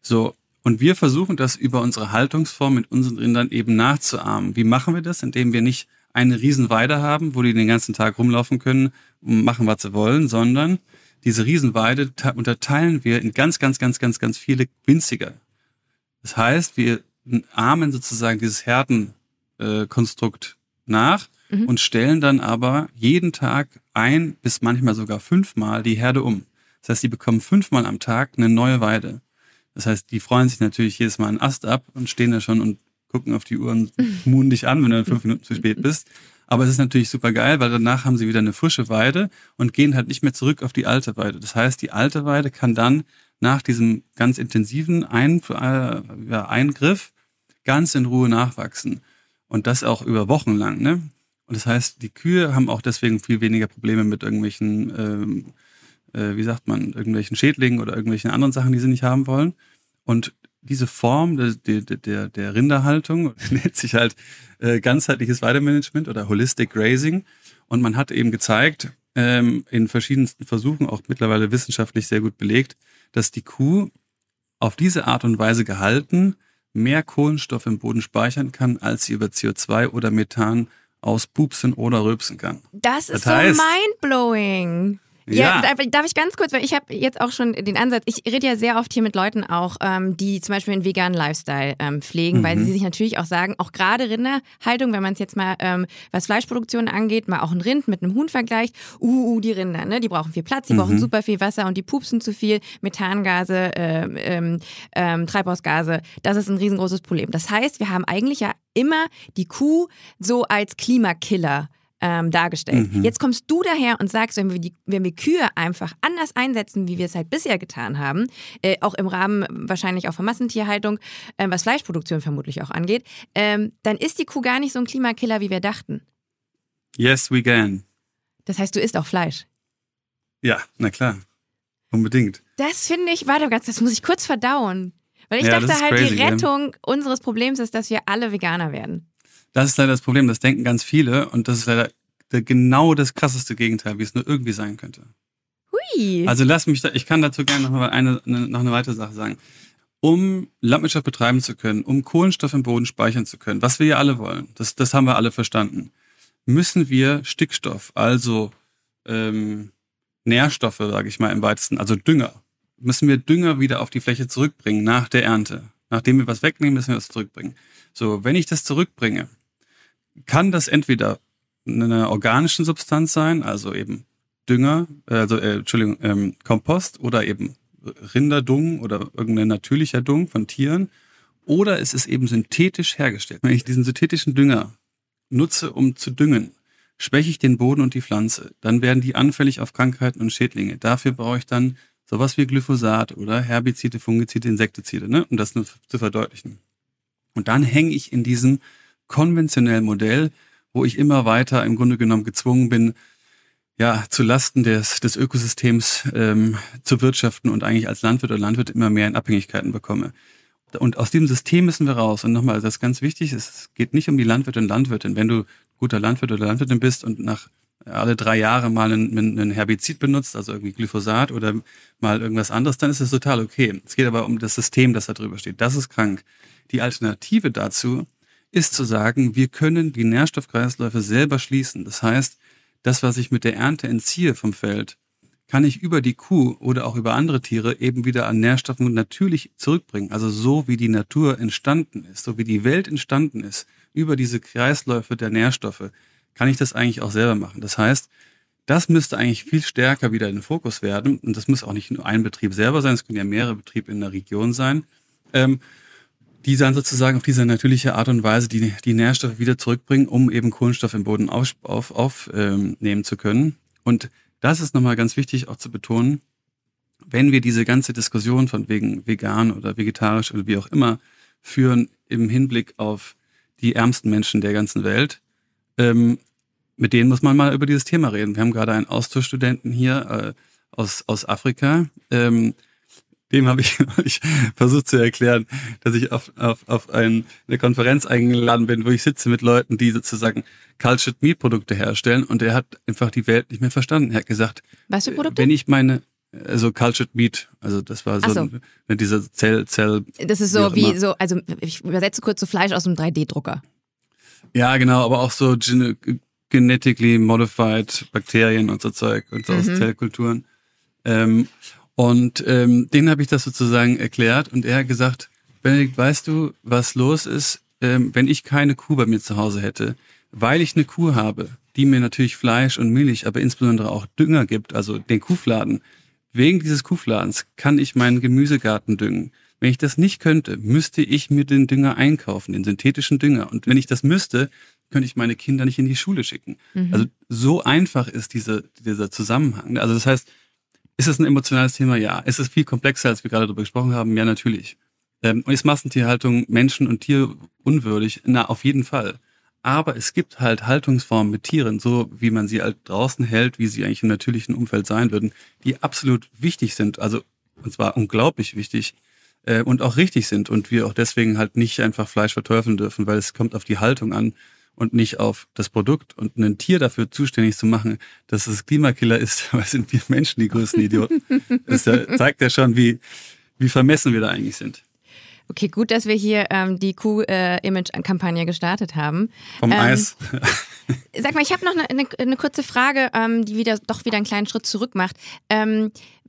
So. Und wir versuchen das über unsere Haltungsform mit unseren Rindern eben nachzuahmen. Wie machen wir das? Indem wir nicht eine Riesenweide haben, wo die den ganzen Tag rumlaufen können und machen, was sie wollen, sondern diese Riesenweide te- unterteilen wir in ganz, ganz, ganz, ganz, ganz viele winziger. Das heißt, wir ahmen sozusagen dieses Herdenkonstrukt äh, nach Mhm. und stellen dann aber jeden Tag ein bis manchmal sogar fünfmal die Herde um. Das heißt, die bekommen fünfmal am Tag eine neue Weide. Das heißt, die freuen sich natürlich jedes Mal einen Ast ab und stehen da schon und gucken auf die Uhr und (laughs) muhen dich an, wenn du fünf Minuten zu spät bist. Aber es ist natürlich super geil, weil danach haben sie wieder eine frische Weide und gehen halt nicht mehr zurück auf die alte Weide. Das heißt, die alte Weide kann dann nach diesem ganz intensiven Ein äh, ja, Eingriff ganz in Ruhe nachwachsen. Und das auch über Wochen lang. Ne? Und das heißt, die Kühe haben auch deswegen viel weniger Probleme mit irgendwelchen, ähm, äh, wie sagt man, irgendwelchen Schädlingen oder irgendwelchen anderen Sachen, die sie nicht haben wollen. Und diese Form der, der, der, der Rinderhaltung (laughs) nennt sich halt äh, ganzheitliches Weidemanagement oder Holistic Grazing. Und man hat eben gezeigt, ähm, in verschiedensten Versuchen, auch mittlerweile wissenschaftlich sehr gut belegt, dass die Kuh auf diese Art und Weise gehalten mehr Kohlenstoff im Boden speichern kann, als sie über CO2 oder Methan auspupsen oder rülpsen kann. Das ist Das so heißt- mindblowing. Ja, Ja. darf- ich ganz kurz, weil ich habe jetzt auch schon den Ansatz, ich rede ja sehr oft hier mit Leuten auch, ähm, die zum Beispiel einen veganen Lifestyle ähm, pflegen, weil Mhm. sie sich natürlich auch sagen, auch gerade Rinderhaltung, wenn man es jetzt mal, ähm, was Fleischproduktion angeht, mal auch ein Rind mit einem Huhn vergleicht, uh, uh, die Rinder, ne, die brauchen viel Platz, die brauchen Mhm. super viel Wasser und die pupsen zu viel, Methangase, ähm, ähm, Treibhausgase, das ist ein riesengroßes Problem. Das heißt, wir haben eigentlich ja immer die Kuh so als Klimakiller ähm, dargestellt. Mhm. Jetzt kommst du daher und sagst, wenn wir, die, wenn wir Kühe einfach anders einsetzen, wie wir es halt bisher getan haben, äh, auch im Rahmen wahrscheinlich auch von Massentierhaltung, äh, was Fleischproduktion vermutlich auch angeht, ähm, dann ist die Kuh gar nicht so ein Klimakiller, wie wir dachten. Yes, we can. Das heißt, du isst auch Fleisch. Ja, na klar. Unbedingt. Das finde ich, warte ganz, das muss ich kurz verdauen. Weil ich Ja, dachte halt, crazy, die? Rettung unseres Problems ist, dass wir alle Veganer werden. Das ist leider das Problem, das denken ganz viele und das ist leider der, genau das krasseste Gegenteil, wie es nur irgendwie sein könnte. Hui. Also lass mich da, ich kann dazu gerne noch mal eine, noch eine weitere Sache sagen. Um Landwirtschaft betreiben zu können, um Kohlenstoff im Boden speichern zu können, was wir ja alle wollen, das, das haben wir alle verstanden, müssen wir Stickstoff, also ähm, Nährstoffe, sage ich mal im weitesten, also Dünger, müssen wir Dünger wieder auf die Fläche zurückbringen nach der Ernte. Nachdem wir was wegnehmen, müssen wir das zurückbringen. So, wenn ich das zurückbringe, kann das entweder eine organische Substanz sein, also eben Dünger, also äh, Entschuldigung, ähm, Kompost oder eben Rinderdung oder irgendein natürlicher Dung von Tieren. Oder es ist eben synthetisch hergestellt. Wenn ich diesen synthetischen Dünger nutze, um zu düngen, schwäche ich den Boden und die Pflanze. Dann werden die anfällig auf Krankheiten und Schädlinge. Dafür brauche ich dann sowas wie Glyphosat oder Herbizide, Fungizide, Insektizide, ne? um das nur zu verdeutlichen. Und dann hänge ich in diesem konventionellen Modell, wo ich immer weiter im Grunde genommen gezwungen bin, ja, zu Lasten des, des Ökosystems ähm, zu wirtschaften und eigentlich als Landwirt oder Landwirt immer mehr in Abhängigkeiten bekomme. Und aus diesem System müssen wir raus. Und nochmal, das ist ganz wichtig, es geht nicht um die Landwirte und Landwirtin. Wenn du guter Landwirt oder Landwirtin bist und nach alle drei Jahre mal einen, einen Herbizid benutzt, also irgendwie Glyphosat oder mal irgendwas anderes, dann ist es total okay. Es geht aber um das System, das da drüber steht. Das ist krank. Die Alternative dazu ist zu sagen, wir können die Nährstoffkreisläufe selber schließen. Das heißt, das, was ich mit der Ernte entziehe vom Feld, kann ich über die Kuh oder auch über andere Tiere eben wieder an Nährstoffen natürlich zurückbringen. Also so wie die Natur entstanden ist, so wie die Welt entstanden ist, über diese Kreisläufe der Nährstoffe, kann ich das eigentlich auch selber machen. Das heißt, das müsste eigentlich viel stärker wieder in den Fokus werden. Und das muss auch nicht nur ein Betrieb selber sein, es können ja mehrere Betriebe in der Region sein. Ähm, die dann sozusagen auf diese natürliche Art und Weise die, die Nährstoffe wieder zurückbringen, um eben Kohlenstoff im Boden aufnehmen auf, auf, ähm, zu können. Und das ist nochmal ganz wichtig auch zu betonen, wenn wir diese ganze Diskussion von wegen vegan oder vegetarisch oder wie auch immer führen im Hinblick auf die ärmsten Menschen der ganzen Welt, ähm, mit denen muss man mal über dieses Thema reden. Wir haben gerade einen Austauschstudenten hier äh, aus, aus Afrika, ähm, dem habe ich, (laughs) ich versucht zu erklären, dass ich auf, auf, auf ein, eine Konferenz eingeladen bin, wo ich sitze mit Leuten, die sozusagen Cultured Meat Produkte herstellen und er hat einfach die Welt nicht mehr verstanden. Er hat gesagt, Was für Produkte? wenn ich meine, also Cultured Meat, also das war so, so. ein, diese Zell, Zell, Das ist wie so wie immer. so, also ich übersetze kurz so Fleisch aus einem 3D-Drucker. ja genau, aber auch so gene, genetically modified Bakterien und so Zeug und so aus Mhm. Zellkulturen. Ähm, und ähm, denen habe ich das sozusagen erklärt und er hat gesagt, Benedikt, weißt du, was los ist, ähm, wenn ich keine Kuh bei mir zu Hause hätte, weil ich eine Kuh habe, die mir natürlich Fleisch und Milch, aber insbesondere auch Dünger gibt, also den Kuhfladen. Wegen dieses Kuhfladens kann ich meinen Gemüsegarten düngen. Wenn ich das nicht könnte, müsste ich mir den Dünger einkaufen, den synthetischen Dünger. Und wenn ich das müsste, könnte ich meine Kinder nicht in die Schule schicken. Also so einfach ist diese, dieser Zusammenhang. Also das heißt, ist es ein emotionales Thema? Ja. Ist es viel komplexer, als wir gerade darüber gesprochen haben? Ja, natürlich. Ähm, und ist Massentierhaltung Menschen und Tier unwürdig? Na, auf jeden Fall. Aber es gibt halt Haltungsformen mit Tieren, so wie man sie halt draußen hält, wie sie eigentlich im natürlichen Umfeld sein würden, die absolut wichtig sind. Also, und zwar unglaublich wichtig äh, und auch richtig sind. Und wir auch deswegen halt nicht einfach Fleisch verteufeln dürfen, weil es kommt auf die Haltung an und nicht auf das Produkt. Und ein Tier dafür zuständig zu machen, dass es Klimakiller ist, (laughs) weil sind wir Menschen die größten Idioten. Das ja, zeigt ja schon, wie, wie vermessen wir da eigentlich sind. Okay, gut, dass wir hier ähm, die Q-Image-Kampagne gestartet haben. Vom Ähm, Eis. Sag mal, ich habe noch eine, eine, eine kurze Frage, ähm, die wieder doch wieder einen kleinen Schritt zurück macht.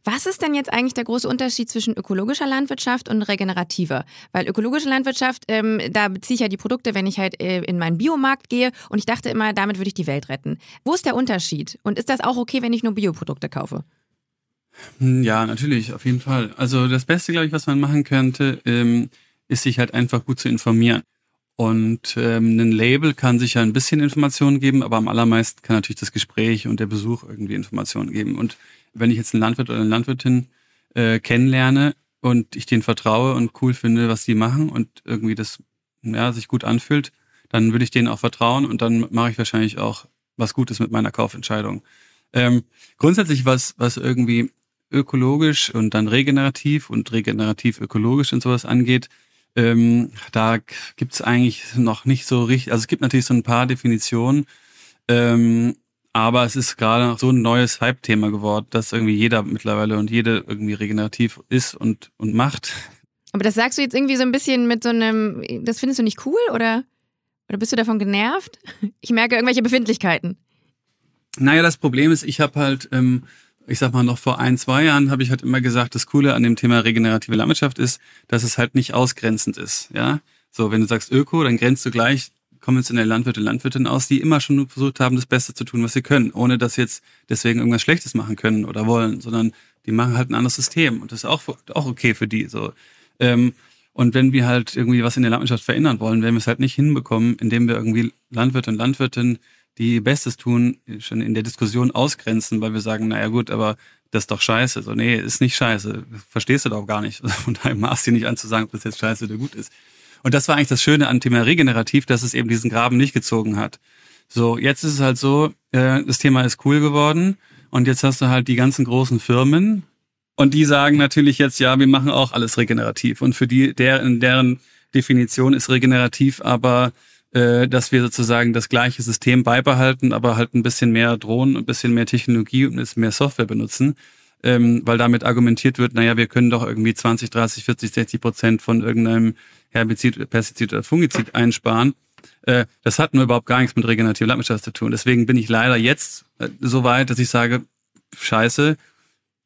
Was ist denn jetzt eigentlich der große Unterschied zwischen ökologischer Landwirtschaft und regenerativer? Weil ökologische Landwirtschaft, ähm, da beziehe ich ja die Produkte, wenn ich halt äh, in meinen Biomarkt gehe und ich dachte immer, damit würde ich die Welt retten. Wo ist der Unterschied? Und ist das auch okay, wenn ich nur Bioprodukte kaufe? Hm, Ja, natürlich, auf jeden Fall. Also das Beste, glaube ich, was man machen könnte, ähm, ist sich halt einfach gut zu informieren. Und ähm, ein Label kann sich ja ein bisschen Informationen geben, aber am allermeisten kann natürlich das Gespräch und der Besuch irgendwie Informationen geben. Und wenn ich jetzt einen Landwirt oder eine Landwirtin äh, kennenlerne und ich denen vertraue und cool finde, was die machen und irgendwie das ja, sich gut anfühlt, dann würde ich denen auch vertrauen und dann mache ich wahrscheinlich auch was Gutes mit meiner Kaufentscheidung. Ähm, grundsätzlich was, was irgendwie ökologisch und dann regenerativ und regenerativ ökologisch und sowas angeht, ähm, da gibt's eigentlich noch nicht so richtig, also es gibt natürlich so ein paar Definitionen, ähm, aber es ist gerade noch so ein neues Hype-Thema geworden, dass irgendwie jeder mittlerweile und jede irgendwie regenerativ ist und, und macht. Aber das sagst du jetzt irgendwie so ein bisschen mit so einem, das findest du nicht cool oder, oder bist du davon genervt? Ich merke irgendwelche Befindlichkeiten. Naja, das Problem ist, ich habe halt, ähm, ich sag mal, noch vor ein, zwei Jahren habe ich halt immer gesagt, das Coole an dem Thema regenerative Landwirtschaft ist, dass es halt nicht ausgrenzend ist. Ja, so wenn du sagst Öko, dann grenzt du gleich konventionelle Landwirte Landwirtinnen aus, die immer schon versucht haben, das Beste zu tun, was sie können, ohne dass sie jetzt deswegen irgendwas Schlechtes machen können oder wollen, sondern die machen halt ein anderes System und das ist auch, auch okay für die. So. Ähm, und wenn wir halt irgendwie was in der Landwirtschaft verändern wollen, werden wir es halt nicht hinbekommen, indem wir irgendwie Landwirte und Landwirtinnen, die Bestes tun, schon in der Diskussion ausgrenzen, weil wir sagen, naja gut, aber das ist doch scheiße. So, nee, ist nicht scheiße. Verstehst du doch gar nicht. (laughs) Von daher maß dir nicht an zu sagen, ob das jetzt scheiße oder gut ist. Und das war eigentlich das Schöne an Thema Regenerativ, dass es eben diesen Graben nicht gezogen hat. So, jetzt ist es halt so, äh, das Thema ist cool geworden und jetzt hast du halt die ganzen großen Firmen und die sagen natürlich jetzt, ja, wir machen auch alles regenerativ. Und für die, der, in deren Definition ist regenerativ aber, äh, dass wir sozusagen das gleiche System beibehalten, aber halt ein bisschen mehr Drohnen, ein bisschen mehr Technologie und ein bisschen mehr Software benutzen ähm, weil damit argumentiert wird, naja, wir können doch irgendwie 20, 30, 40, 60 Prozent von irgendeinem Herbizid, Pestizid oder Fungizid einsparen. Äh, das hat nur überhaupt gar nichts mit regenerativer Landwirtschaft zu tun. Deswegen bin ich leider jetzt äh, so weit, dass ich sage, scheiße,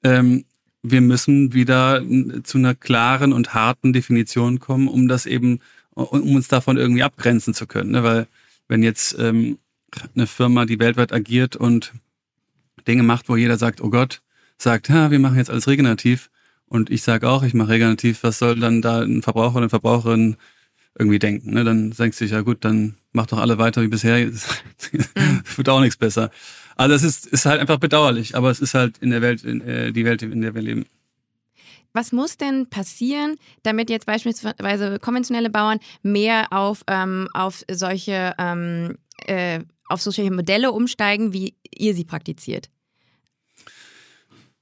ähm, wir müssen wieder zu einer klaren und harten Definition kommen, um das eben, um uns davon irgendwie abgrenzen zu können. Ne? Weil wenn jetzt ähm, eine Firma, die weltweit agiert und Dinge macht, wo jeder sagt, oh Gott, sagt, ja, wir machen jetzt alles regenerativ und ich sage auch, ich mache regenerativ, was soll dann da ein Verbraucher oder eine Verbraucherin irgendwie denken? Ne? Dann denkst du dich, ja gut, dann mach doch alle weiter wie bisher, (laughs) wird auch nichts besser. Also es ist, ist halt einfach bedauerlich, aber es ist halt in der Welt, in, äh, die Welt, in der wir leben. Was muss denn passieren, damit jetzt beispielsweise konventionelle Bauern mehr auf, ähm, auf solche ähm, äh, auf solche Modelle umsteigen, wie ihr sie praktiziert?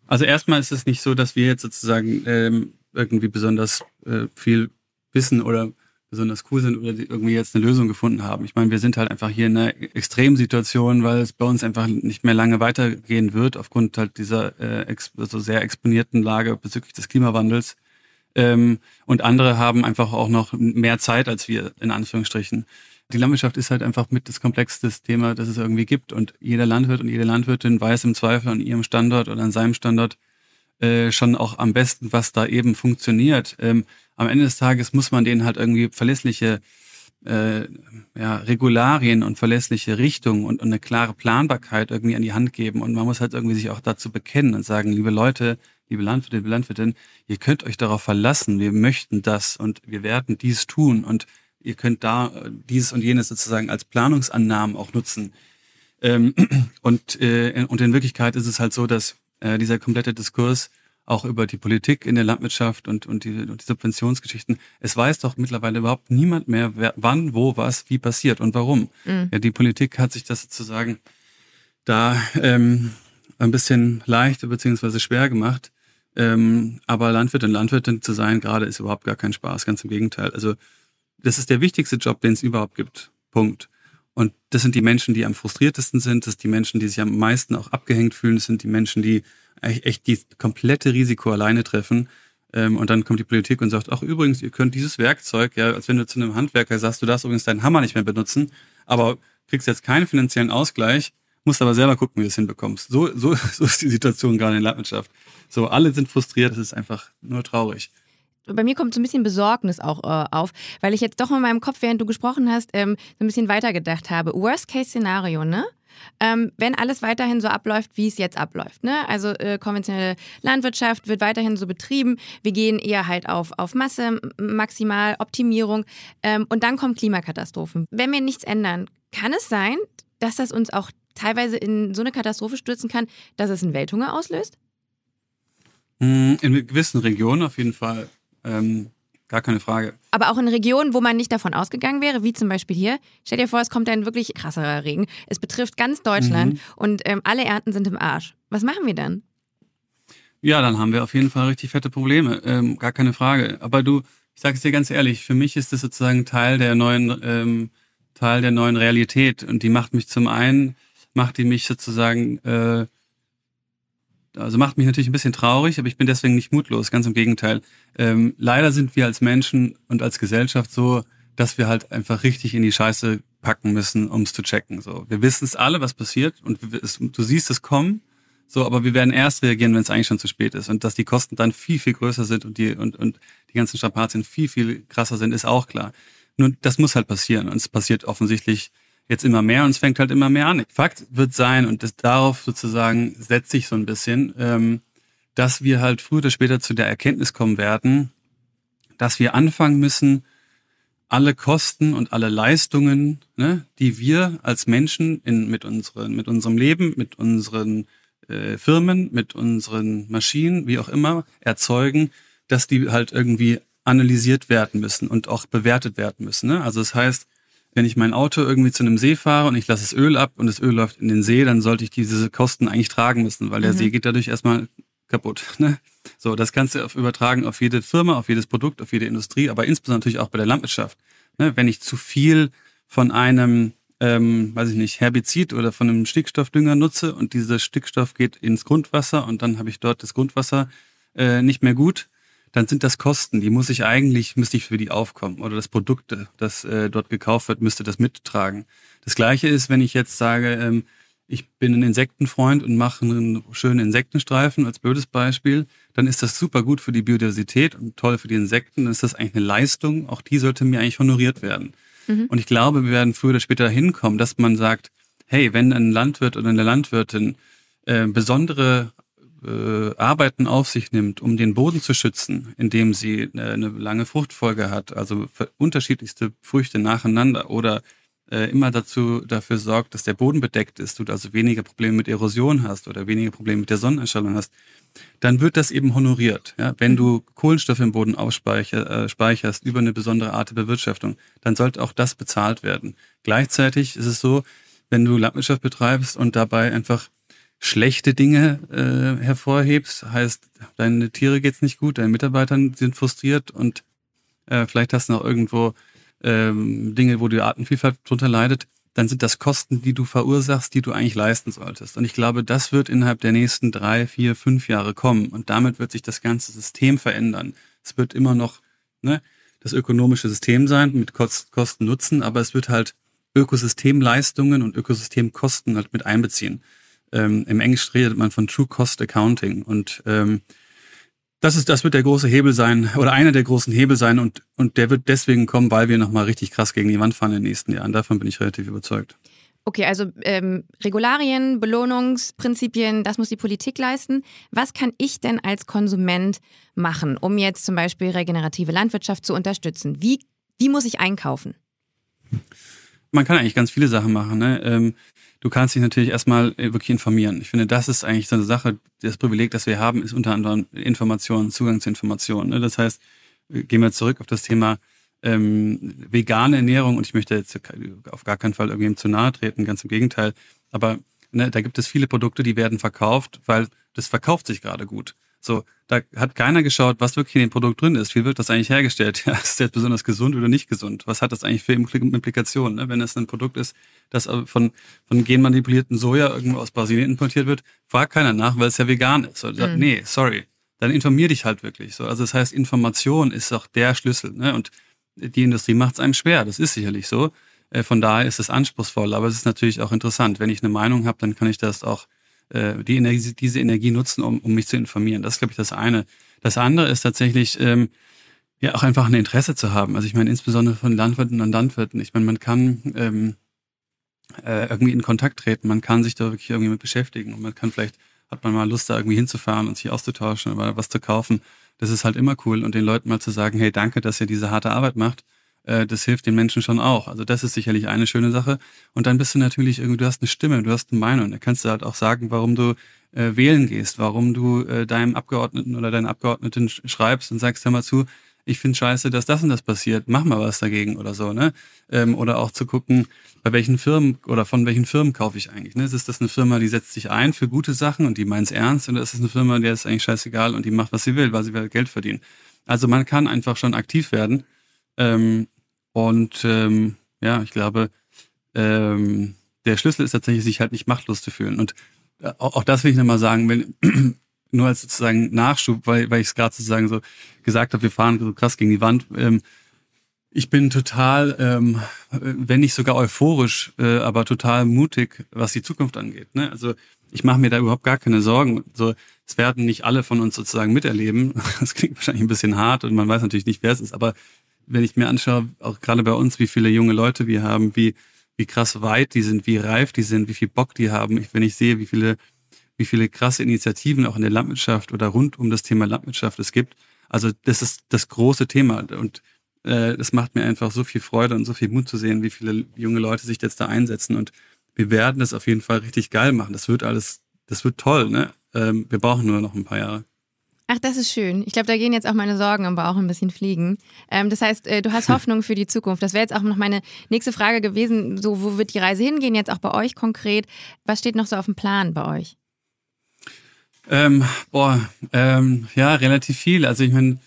Also erstmal ist es nicht so, dass wir jetzt sozusagen ähm, irgendwie besonders äh, viel wissen oder besonders cool sind oder irgendwie jetzt eine Lösung gefunden haben. Ich meine, wir sind halt einfach hier in einer Extremsituation, weil es bei uns einfach nicht mehr lange weitergehen wird, aufgrund halt dieser äh, also sehr exponierten Lage bezüglich des Klimawandels. Ähm, und andere haben einfach auch noch mehr Zeit als wir, in Anführungsstrichen die Landwirtschaft ist halt einfach mit das komplexeste Thema, das es irgendwie gibt. Und jeder Landwirt und jede Landwirtin weiß im Zweifel an ihrem Standort oder an seinem Standort äh, schon auch am besten, was da eben funktioniert. Ähm, am Ende des Tages muss man denen halt irgendwie verlässliche äh, ja, Regularien und verlässliche Richtung und, und eine klare Planbarkeit irgendwie an die Hand geben. Und man muss halt irgendwie sich auch dazu bekennen und sagen, liebe Leute, liebe Landwirte, liebe Landwirtin, ihr könnt euch darauf verlassen, wir möchten das und wir werden dies tun. Und ihr könnt da äh, dieses und jenes sozusagen als Planungsannahmen auch nutzen. Ähm, (clears throat) und, äh, und in Wirklichkeit ist es halt so, dass äh, dieser komplette Diskurs auch über die Politik in der Landwirtschaft und, und, die, und die Subventionsgeschichten, es weiß doch mittlerweile überhaupt niemand mehr, wer, wann, wo, was, wie passiert und warum. Mhm. Ja, die Politik hat sich das sozusagen da ähm, ein bisschen leicht bzw. schwer gemacht. Ähm, aber Landwirt und Landwirtin zu sein gerade ist überhaupt gar kein Spaß, ganz im Gegenteil. Also das ist der wichtigste Job, den es überhaupt gibt. Punkt. Und das sind die Menschen, die am frustriertesten sind. Das sind die Menschen, die sich am meisten auch abgehängt fühlen. Das sind die Menschen, die echt die komplette Risiko alleine treffen. Ähm, und dann kommt die Politik und sagt, ach übrigens, ihr könnt dieses Werkzeug, ja, als wenn du zu einem Handwerker sagst, du darfst übrigens deinen Hammer nicht mehr benutzen, aber kriegst jetzt keinen finanziellen Ausgleich, musst aber selber gucken, wie du es hinbekommst. So, so, (laughs) so ist die Situation gerade in der Landwirtschaft. So, alle sind frustriert, es ist einfach nur traurig bei mir kommt so ein bisschen Besorgnis auch äh, auf, weil ich jetzt doch in meinem Kopf, während du gesprochen hast, ähm, so ein bisschen weitergedacht habe. Worst-Case-Szenario, ne? Ähm, wenn alles weiterhin so abläuft, wie es jetzt abläuft. Ne? Also äh, konventionelle Landwirtschaft wird weiterhin so betrieben. Wir gehen eher halt auf, auf Masse, maximal Optimierung ähm, und dann kommen Klimakatastrophen. Wenn wir nichts ändern, kann es sein, dass das uns auch teilweise in so eine Katastrophe stürzen kann, dass es einen Welthunger auslöst? Hm, in gewissen Regionen auf jeden Fall. Ähm, gar keine Frage. Aber auch in Regionen, wo man nicht davon ausgegangen wäre, wie zum Beispiel hier. Stell dir vor, es kommt ein wirklich krasserer Regen. Es betrifft ganz Deutschland mhm. und ähm, alle Ernten sind im Arsch. Was machen wir dann? Ja, dann haben wir auf jeden Fall richtig fette Probleme, ähm, gar keine Frage. Aber du, ich sage es dir ganz ehrlich, für mich ist das sozusagen Teil der neuen ähm, Teil der neuen Realität und die macht mich zum einen macht die mich sozusagen äh, also macht mich natürlich ein bisschen traurig, aber ich bin deswegen nicht mutlos, ganz im Gegenteil. Ähm, leider sind wir als Menschen und als Gesellschaft so, dass wir halt einfach richtig in die Scheiße packen müssen, um es zu checken. So, wir wissen es alle, was passiert und es, du siehst es kommen. So, aber wir werden erst reagieren, wenn es eigentlich schon zu spät ist und dass die Kosten dann viel viel größer sind und die und und die ganzen Strapazien viel viel krasser sind, ist auch klar. Nur das muss halt passieren und es passiert offensichtlich jetzt immer mehr und es fängt halt immer mehr an. Fakt wird sein, und das, darauf sozusagen setze ich so ein bisschen, ähm, dass wir halt früher oder später zu der Erkenntnis kommen werden, dass wir anfangen müssen, alle Kosten und alle Leistungen, ne, die wir als Menschen in, mit, unseren, mit unserem Leben, mit unseren äh, Firmen, mit unseren Maschinen, wie auch immer, erzeugen, dass die halt irgendwie analysiert werden müssen und auch bewertet werden müssen. Ne? Also das heißt, wenn ich mein Auto irgendwie zu einem See fahre und ich lasse das Öl ab und das Öl läuft in den See, dann sollte ich diese Kosten eigentlich tragen müssen, weil der mhm. See geht dadurch erstmal kaputt. (laughs) Ne? So, das kannst du auf, übertragen auf jede Firma, auf jedes Produkt, auf jede Industrie, aber insbesondere natürlich auch bei der Landwirtschaft. Ne? Wenn ich zu viel von einem, ähm, weiß ich nicht, Herbizid oder von einem Stickstoffdünger nutze und dieser Stickstoff geht ins Grundwasser und dann habe ich dort das Grundwasser äh, nicht mehr gut, dann sind das Kosten, die muss ich eigentlich, müsste ich für die aufkommen. Oder das Produkt, das äh, dort gekauft wird, müsste das mittragen. Das gleiche ist, wenn ich jetzt sage, ähm, ich bin ein Insektenfreund und mache einen schönen Insektenstreifen als blödes Beispiel, dann ist das super gut für die Biodiversität und toll für die Insekten. Dann ist das eigentlich eine Leistung, auch die sollte mir eigentlich honoriert werden. Mhm. Und ich glaube, wir werden früher oder später hinkommen, dass man sagt, hey, wenn ein Landwirt oder eine Landwirtin äh, besondere äh, Arbeiten auf sich nimmt, um den Boden zu schützen, indem sie eine, eine lange Fruchtfolge hat, also unterschiedlichste Früchte nacheinander oder äh, immer dazu dafür sorgt, dass der Boden bedeckt ist, du also weniger Probleme mit Erosion hast oder weniger Probleme mit der Sonneneinstrahlung hast, dann wird das eben honoriert. Ja? Wenn du Kohlenstoff im Boden ausspeicherst äh, über eine besondere Art der Bewirtschaftung, dann sollte auch das bezahlt werden. Gleichzeitig ist es so, wenn du Landwirtschaft betreibst und dabei einfach schlechte Dinge äh, hervorhebst, heißt, deine Tiere geht's nicht gut, deine Mitarbeiter sind frustriert und äh, vielleicht hast du noch irgendwo ähm, Dinge, wo die Artenvielfalt drunter leidet, dann sind das Kosten, die du verursachst, die du eigentlich leisten solltest. Und ich glaube, das wird innerhalb der nächsten drei, vier, fünf Jahre kommen. Und damit wird sich das ganze System verändern. Es wird immer noch ne, das ökonomische System sein mit Kosten Nutzen, aber es wird halt Ökosystemleistungen und Ökosystemkosten halt mit einbeziehen. Ähm, Im Englisch redet man von True Cost Accounting und ähm, das ist, das wird der große Hebel sein oder einer der großen Hebel sein und und der wird deswegen kommen, weil wir noch mal richtig krass gegen die Wand fahren in den nächsten Jahren. Davon bin ich relativ überzeugt. Okay, also ähm, Regularien, Belohnungsprinzipien, das muss die Politik leisten. Was kann ich denn als Konsument machen, um jetzt zum Beispiel regenerative Landwirtschaft zu unterstützen? Wie, wie muss ich einkaufen? Man kann eigentlich ganz viele Sachen machen. Ne? Ähm, du kannst dich natürlich erstmal äh, wirklich informieren. Ich finde, das ist eigentlich so eine Sache, das Privileg, das wir haben, ist unter anderem Informationen, Zugang zu Informationen. Ne? Das heißt, äh, gehen wir zurück auf das Thema ähm, vegane Ernährung und ich möchte jetzt auf gar keinen Fall irgendjemandem zu nahe treten, ganz im Gegenteil. Aber ne, da gibt es viele Produkte, die werden verkauft, weil das verkauft sich gerade gut. So, da hat keiner geschaut, was wirklich in dem Produkt drin ist. Wie wird das eigentlich hergestellt? (laughs) Ja, ist das jetzt besonders gesund oder nicht gesund? Was hat das eigentlich für Implikationen? Ne? Wenn es ein Produkt ist, das von, von genmanipulierten Soja irgendwo aus Brasilien importiert wird, fragt keiner nach, weil es ja vegan ist. Oder sagt, mhm. nee, sorry. Dann informier dich halt wirklich. So, also das heißt, Information ist auch der Schlüssel. Ne? Und die Industrie macht es einem schwer. Das ist sicherlich so. Äh, von daher ist es anspruchsvoll, aber es ist natürlich auch interessant. Wenn ich eine Meinung habe, dann kann ich das auch äh, die Energie, diese Energie nutzen, um, um mich zu informieren. Das ist, glaube ich, das eine. Das andere ist tatsächlich, ähm, ja, auch einfach ein Interesse zu haben. Also ich meine, insbesondere von Landwirten und Landwirten. Ich meine, man kann ähm, äh, irgendwie in Kontakt treten, man kann sich da wirklich irgendwie mit beschäftigen und man kann vielleicht, hat man mal Lust, da irgendwie hinzufahren und sich auszutauschen oder was zu kaufen. Das ist halt immer cool und den Leuten mal zu sagen, hey, danke, dass ihr diese harte Arbeit macht äh, das hilft den Menschen schon auch. Also das ist sicherlich eine schöne Sache. Und dann bist du natürlich irgendwie, du hast eine Stimme, du hast eine Meinung. Da kannst du halt auch sagen, warum du äh, wählen gehst, warum du äh, deinem Abgeordneten oder deinen Abgeordneten schreibst und sagst, hör mal zu, ich finde scheiße, dass das und das passiert, mach mal was dagegen oder so, ne? Ähm, oder auch zu gucken, bei welchen Firmen oder von welchen Firmen kaufe ich eigentlich, ne? Ist das eine Firma, die setzt sich ein für gute Sachen und die meint es ernst oder ist es eine Firma, der ist eigentlich scheißegal und die macht, was sie will, weil sie will Geld verdienen? Also man kann einfach schon aktiv werden ähm, und ähm, ja, ich glaube, ähm, der Schlüssel ist tatsächlich, sich halt nicht machtlos zu fühlen. Und äh, auch, auch das will ich nochmal sagen, wenn, (clears throat) nur als sozusagen Nachschub, weil, weil ich es gerade sozusagen so gesagt habe, wir fahren so krass gegen die Wand. Ähm, ich bin total, ähm, wenn nicht sogar euphorisch, äh, aber total mutig, was die Zukunft angeht. Ne? Also ich mache mir da überhaupt gar keine Sorgen. So, es werden nicht alle von uns sozusagen miterleben. (laughs) Das klingt wahrscheinlich ein bisschen hart und man weiß natürlich nicht, wer es ist. Aber wenn ich mir anschaue, auch gerade bei uns, wie viele junge Leute wir haben, wie wie krass weit die sind, wie reif die sind, wie viel Bock die haben. Ich, wenn ich sehe, wie viele, wie viele krasse Initiativen auch in der Landwirtschaft oder rund um das Thema Landwirtschaft es gibt. Also das ist das große Thema und äh, das macht mir einfach so viel Freude und so viel Mut zu sehen, wie viele junge Leute sich jetzt da einsetzen und wir werden das auf jeden Fall richtig geil machen. Das wird alles, das wird toll. Ne? Ähm, wir brauchen nur noch ein paar Jahre. Ach, das ist schön. Ich glaube, da gehen jetzt auch meine Sorgen im Bauch ein bisschen fliegen. Ähm, das heißt, äh, du hast (laughs) Hoffnung für die Zukunft. Das wäre jetzt auch noch meine nächste Frage gewesen. So, wo wird die Reise hingehen? Jetzt auch bei euch konkret. Was steht noch so auf dem Plan bei euch? Ähm, boah, ähm, ja, relativ viel. Also ich meine,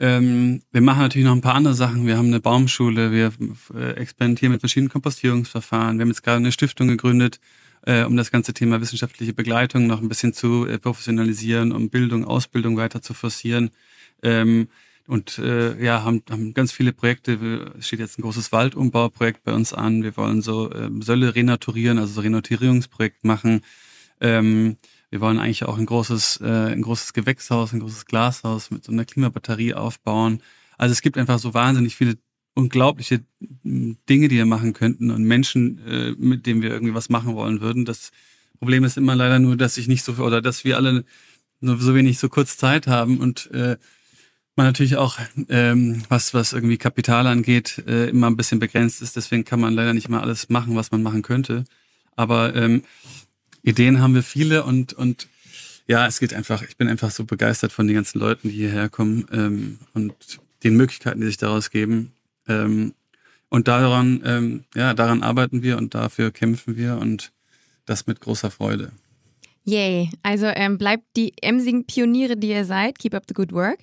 ähm, wir machen natürlich noch ein paar andere Sachen. Wir haben eine Baumschule, wir äh, experimentieren mit verschiedenen Kompostierungsverfahren. Wir haben jetzt gerade eine Stiftung gegründet, äh, um das ganze Thema wissenschaftliche Begleitung noch ein bisschen zu äh, professionalisieren, um Bildung, Ausbildung weiter zu forcieren. Ähm, und äh, ja, haben, haben ganz viele Projekte. Es steht jetzt ein großes Waldumbauprojekt bei uns an. Wir wollen so ähm, Sölle renaturieren, also so Renaturierungsprojekt machen. Ähm, wir wollen eigentlich auch ein großes, äh, ein großes Gewächshaus, ein großes Glashaus mit so einer Klimabatterie aufbauen. Also es gibt einfach so wahnsinnig viele unglaubliche Dinge, die wir machen könnten und Menschen, äh, mit denen wir irgendwie was machen wollen würden. Das Problem ist immer leider nur, dass ich nicht so oder dass wir alle nur so wenig so kurz Zeit haben und äh, man natürlich auch ähm, was was irgendwie Kapital angeht äh, immer ein bisschen begrenzt ist. Deswegen kann man leider nicht immer alles machen, was man machen könnte. Aber ähm, Ideen haben wir viele und und ja, es geht einfach. Ich bin einfach so begeistert von den ganzen Leuten, die hierher kommen ähm, und den Möglichkeiten, die sich daraus geben. Ähm, und daran, ähm, ja, daran arbeiten wir und dafür kämpfen wir und das mit großer Freude. Yay. Also ähm, bleibt die emsigen Pioniere, die ihr seid. Keep up the good work.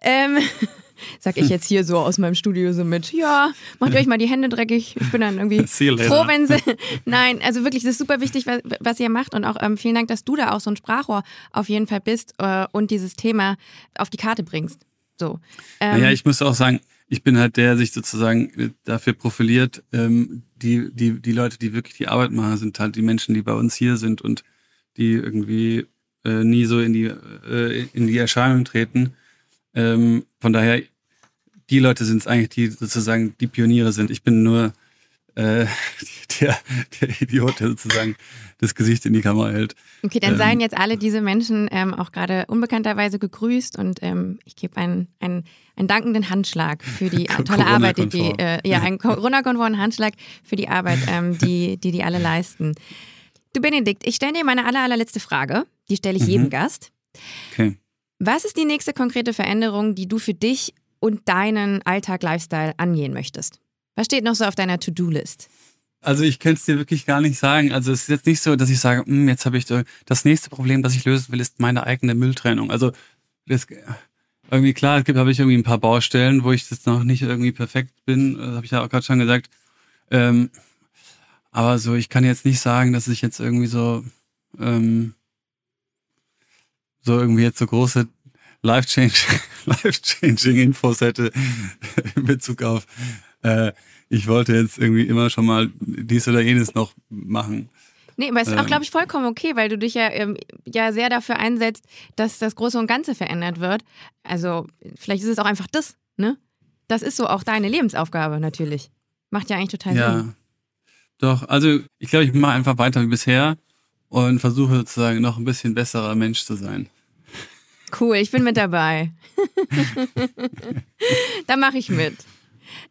Ähm, (laughs) sag ich (laughs) jetzt hier so aus meinem Studio so mit, ja, macht euch mal die Hände dreckig. Ich bin dann irgendwie (laughs) froh, wenn sie. Nein, also wirklich, das ist super wichtig, was, was ihr macht. Und auch ähm, vielen Dank, dass du da auch so ein Sprachrohr auf jeden Fall bist äh, und dieses Thema auf die Karte bringst. So. Ähm, naja, ich muss auch sagen, ich bin halt der, der sich sozusagen äh, dafür profiliert. Ähm, die, die, die Leute, die wirklich die Arbeit machen, sind halt die Menschen, die bei uns hier sind und die irgendwie äh, nie so in die, äh, in die Erscheinung treten. Ähm, von daher, die Leute sind es eigentlich, die sozusagen die Pioniere sind. Ich bin nur äh, der, der Idiot, der sozusagen das Gesicht in die Kamera hält. Okay, dann ähm, seien jetzt alle diese Menschen ähm, auch gerade unbekannterweise gegrüßt und ähm, ich gebe einen, einen, einen dankenden Handschlag für die (laughs) tolle Arbeit, die, die äh, ja, einen Corona-konformen Handschlag für die Arbeit, ähm, die, die die alle leisten. Du Benedikt, ich stelle dir meine aller, allerletzte Frage. Die stelle ich mhm. jedem Gast. Okay. Was ist die nächste konkrete Veränderung, die du für dich und deinen Alltag, Lifestyle angehen möchtest? Was steht noch so auf deiner To-Do-List? Also ich könnte es dir wirklich gar nicht sagen. Also es ist jetzt nicht so, dass ich sage, hm, jetzt habe ich das nächste Problem, das ich lösen will, ist meine eigene Mülltrennung. Also das, irgendwie klar, es gibt habe ich irgendwie ein paar Baustellen, wo ich jetzt noch nicht irgendwie perfekt bin. Das habe ich ja auch gerade schon gesagt. Ähm, aber so, ich kann jetzt nicht sagen, dass ich jetzt irgendwie so ähm, so irgendwie jetzt so große (laughs) life-changing life Infos hätte in Bezug auf äh, ich wollte jetzt irgendwie immer schon mal dies oder jenes noch machen. Nee, aber es ist auch, ähm. glaube ich, vollkommen okay, weil du dich ja, ähm, ja sehr dafür einsetzt, dass das Große und Ganze verändert wird. Also, vielleicht ist es auch einfach das, ne? Das ist so auch deine Lebensaufgabe natürlich. Macht ja eigentlich total ja. Sinn. Doch, also ich glaube, ich mache einfach weiter wie bisher und versuche sozusagen noch ein bisschen besserer Mensch zu sein. Cool, ich bin mit dabei. (laughs) da mache ich mit.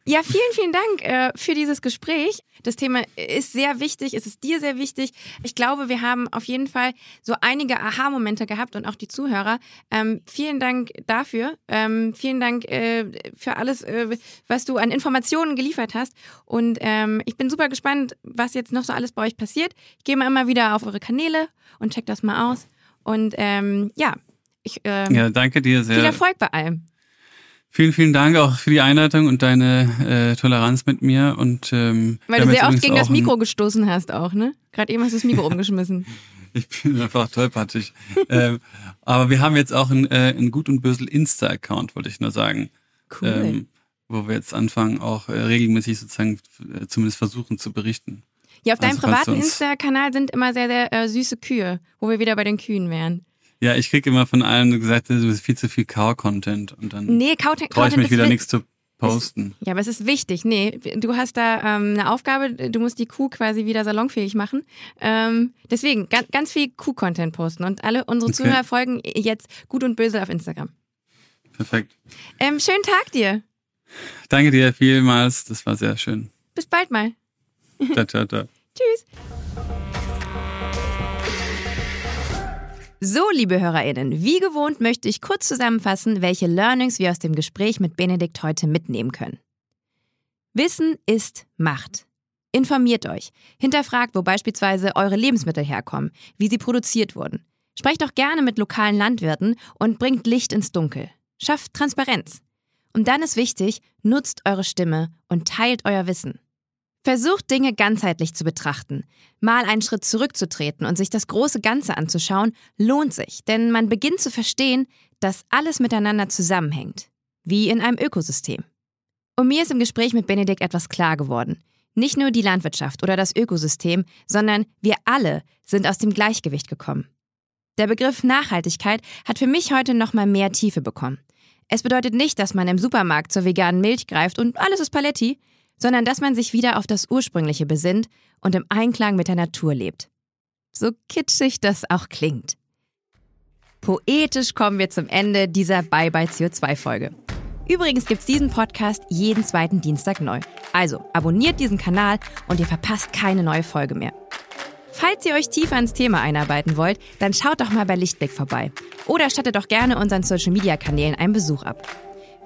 Ja, vielen, vielen Dank äh, für dieses Gespräch. Das Thema ist sehr wichtig, es ist dir sehr wichtig. Ich glaube, wir haben auf jeden Fall so einige Aha-Momente gehabt und auch die Zuhörer. Ähm, vielen Dank dafür. Ähm, vielen Dank äh, für alles, äh, was du an Informationen geliefert hast. Und ähm, ich bin super gespannt, was jetzt noch so alles bei euch passiert. Ich gehe mal immer wieder auf eure Kanäle und check das mal aus. Und ähm, ja, ich, ähm, ja, danke dir sehr. Viel Erfolg bei allem. Vielen, vielen Dank auch für die Einleitung und deine äh, Toleranz mit mir. Und, ähm, Weil du sehr oft gegen das Mikro gestoßen hast auch, ne? Gerade eben hast du das Mikro (laughs) umgeschmissen. Ich bin einfach tollpatschig. ähm, aber wir haben jetzt auch einen, äh, einen Gut und Bösel Insta-Account, wollte ich nur sagen. Cool. Ähm, wo wir jetzt anfangen, auch äh, regelmäßig sozusagen äh, zumindest versuchen zu berichten. Ja, auf deinem also, privaten Insta-Kanal sind immer sehr, sehr äh, süße Kühe, wo wir wieder bei den Kühen wären. Ja, ich krieg immer von allen gesagt, du bist viel zu viel Cow-Content und dann nee, traue ich mich wieder nichts zu posten. Ist, ja, aber es ist wichtig. Nee, du hast da ähm, eine Aufgabe, du musst die Kuh quasi wieder salonfähig machen. Ähm, deswegen ganz, ganz viel Kuh-Content posten und alle unsere okay. Zuhörer folgen jetzt gut und böse auf Instagram. Perfekt. Ähm, schönen Tag dir. Danke dir vielmals, das war sehr schön. Bis bald mal. Ciao, ciao, ciao. (laughs) Tschüss. So, liebe HörerInnen, wie gewohnt möchte ich kurz zusammenfassen, welche Learnings wir aus dem Gespräch mit Benedikt heute mitnehmen können. Wissen ist Macht. Informiert euch. Hinterfragt, wo beispielsweise eure Lebensmittel herkommen, wie sie produziert wurden. Sprecht auch gerne mit lokalen Landwirten und bringt Licht ins Dunkel. Schafft Transparenz. Und dann ist wichtig, nutzt eure Stimme und teilt euer Wissen. Versucht Dinge ganzheitlich zu betrachten. Mal einen Schritt zurückzutreten und sich das große Ganze anzuschauen, lohnt sich, denn man beginnt zu verstehen, dass alles miteinander zusammenhängt. Wie in einem Ökosystem. Und mir ist im Gespräch mit Benedikt etwas klar geworden. Nicht nur die Landwirtschaft oder das Ökosystem, sondern wir alle sind aus dem Gleichgewicht gekommen. Der Begriff Nachhaltigkeit hat für mich heute nochmal mehr Tiefe bekommen. Es bedeutet nicht, dass man im Supermarkt zur veganen Milch greift und alles ist Paletti, sondern dass man sich wieder auf das Ursprüngliche besinnt und im Einklang mit der Natur lebt. So kitschig das auch klingt. Poetisch kommen wir zum Ende dieser Bye Bye CO2-Folge. Übrigens gibt's diesen Podcast jeden zweiten Dienstag neu. Also abonniert diesen Kanal und ihr verpasst keine neue Folge mehr. Falls ihr euch tiefer ins Thema einarbeiten wollt, dann schaut doch mal bei Lichtblick vorbei. Oder stattet doch gerne unseren Social-Media-Kanälen einen Besuch ab.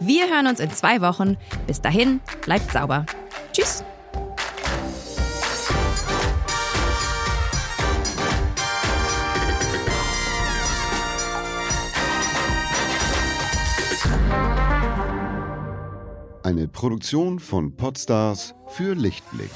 Wir hören uns in zwei Wochen. Bis dahin, bleibt sauber. Tschüss. Eine Produktion von Podstars für Lichtblick.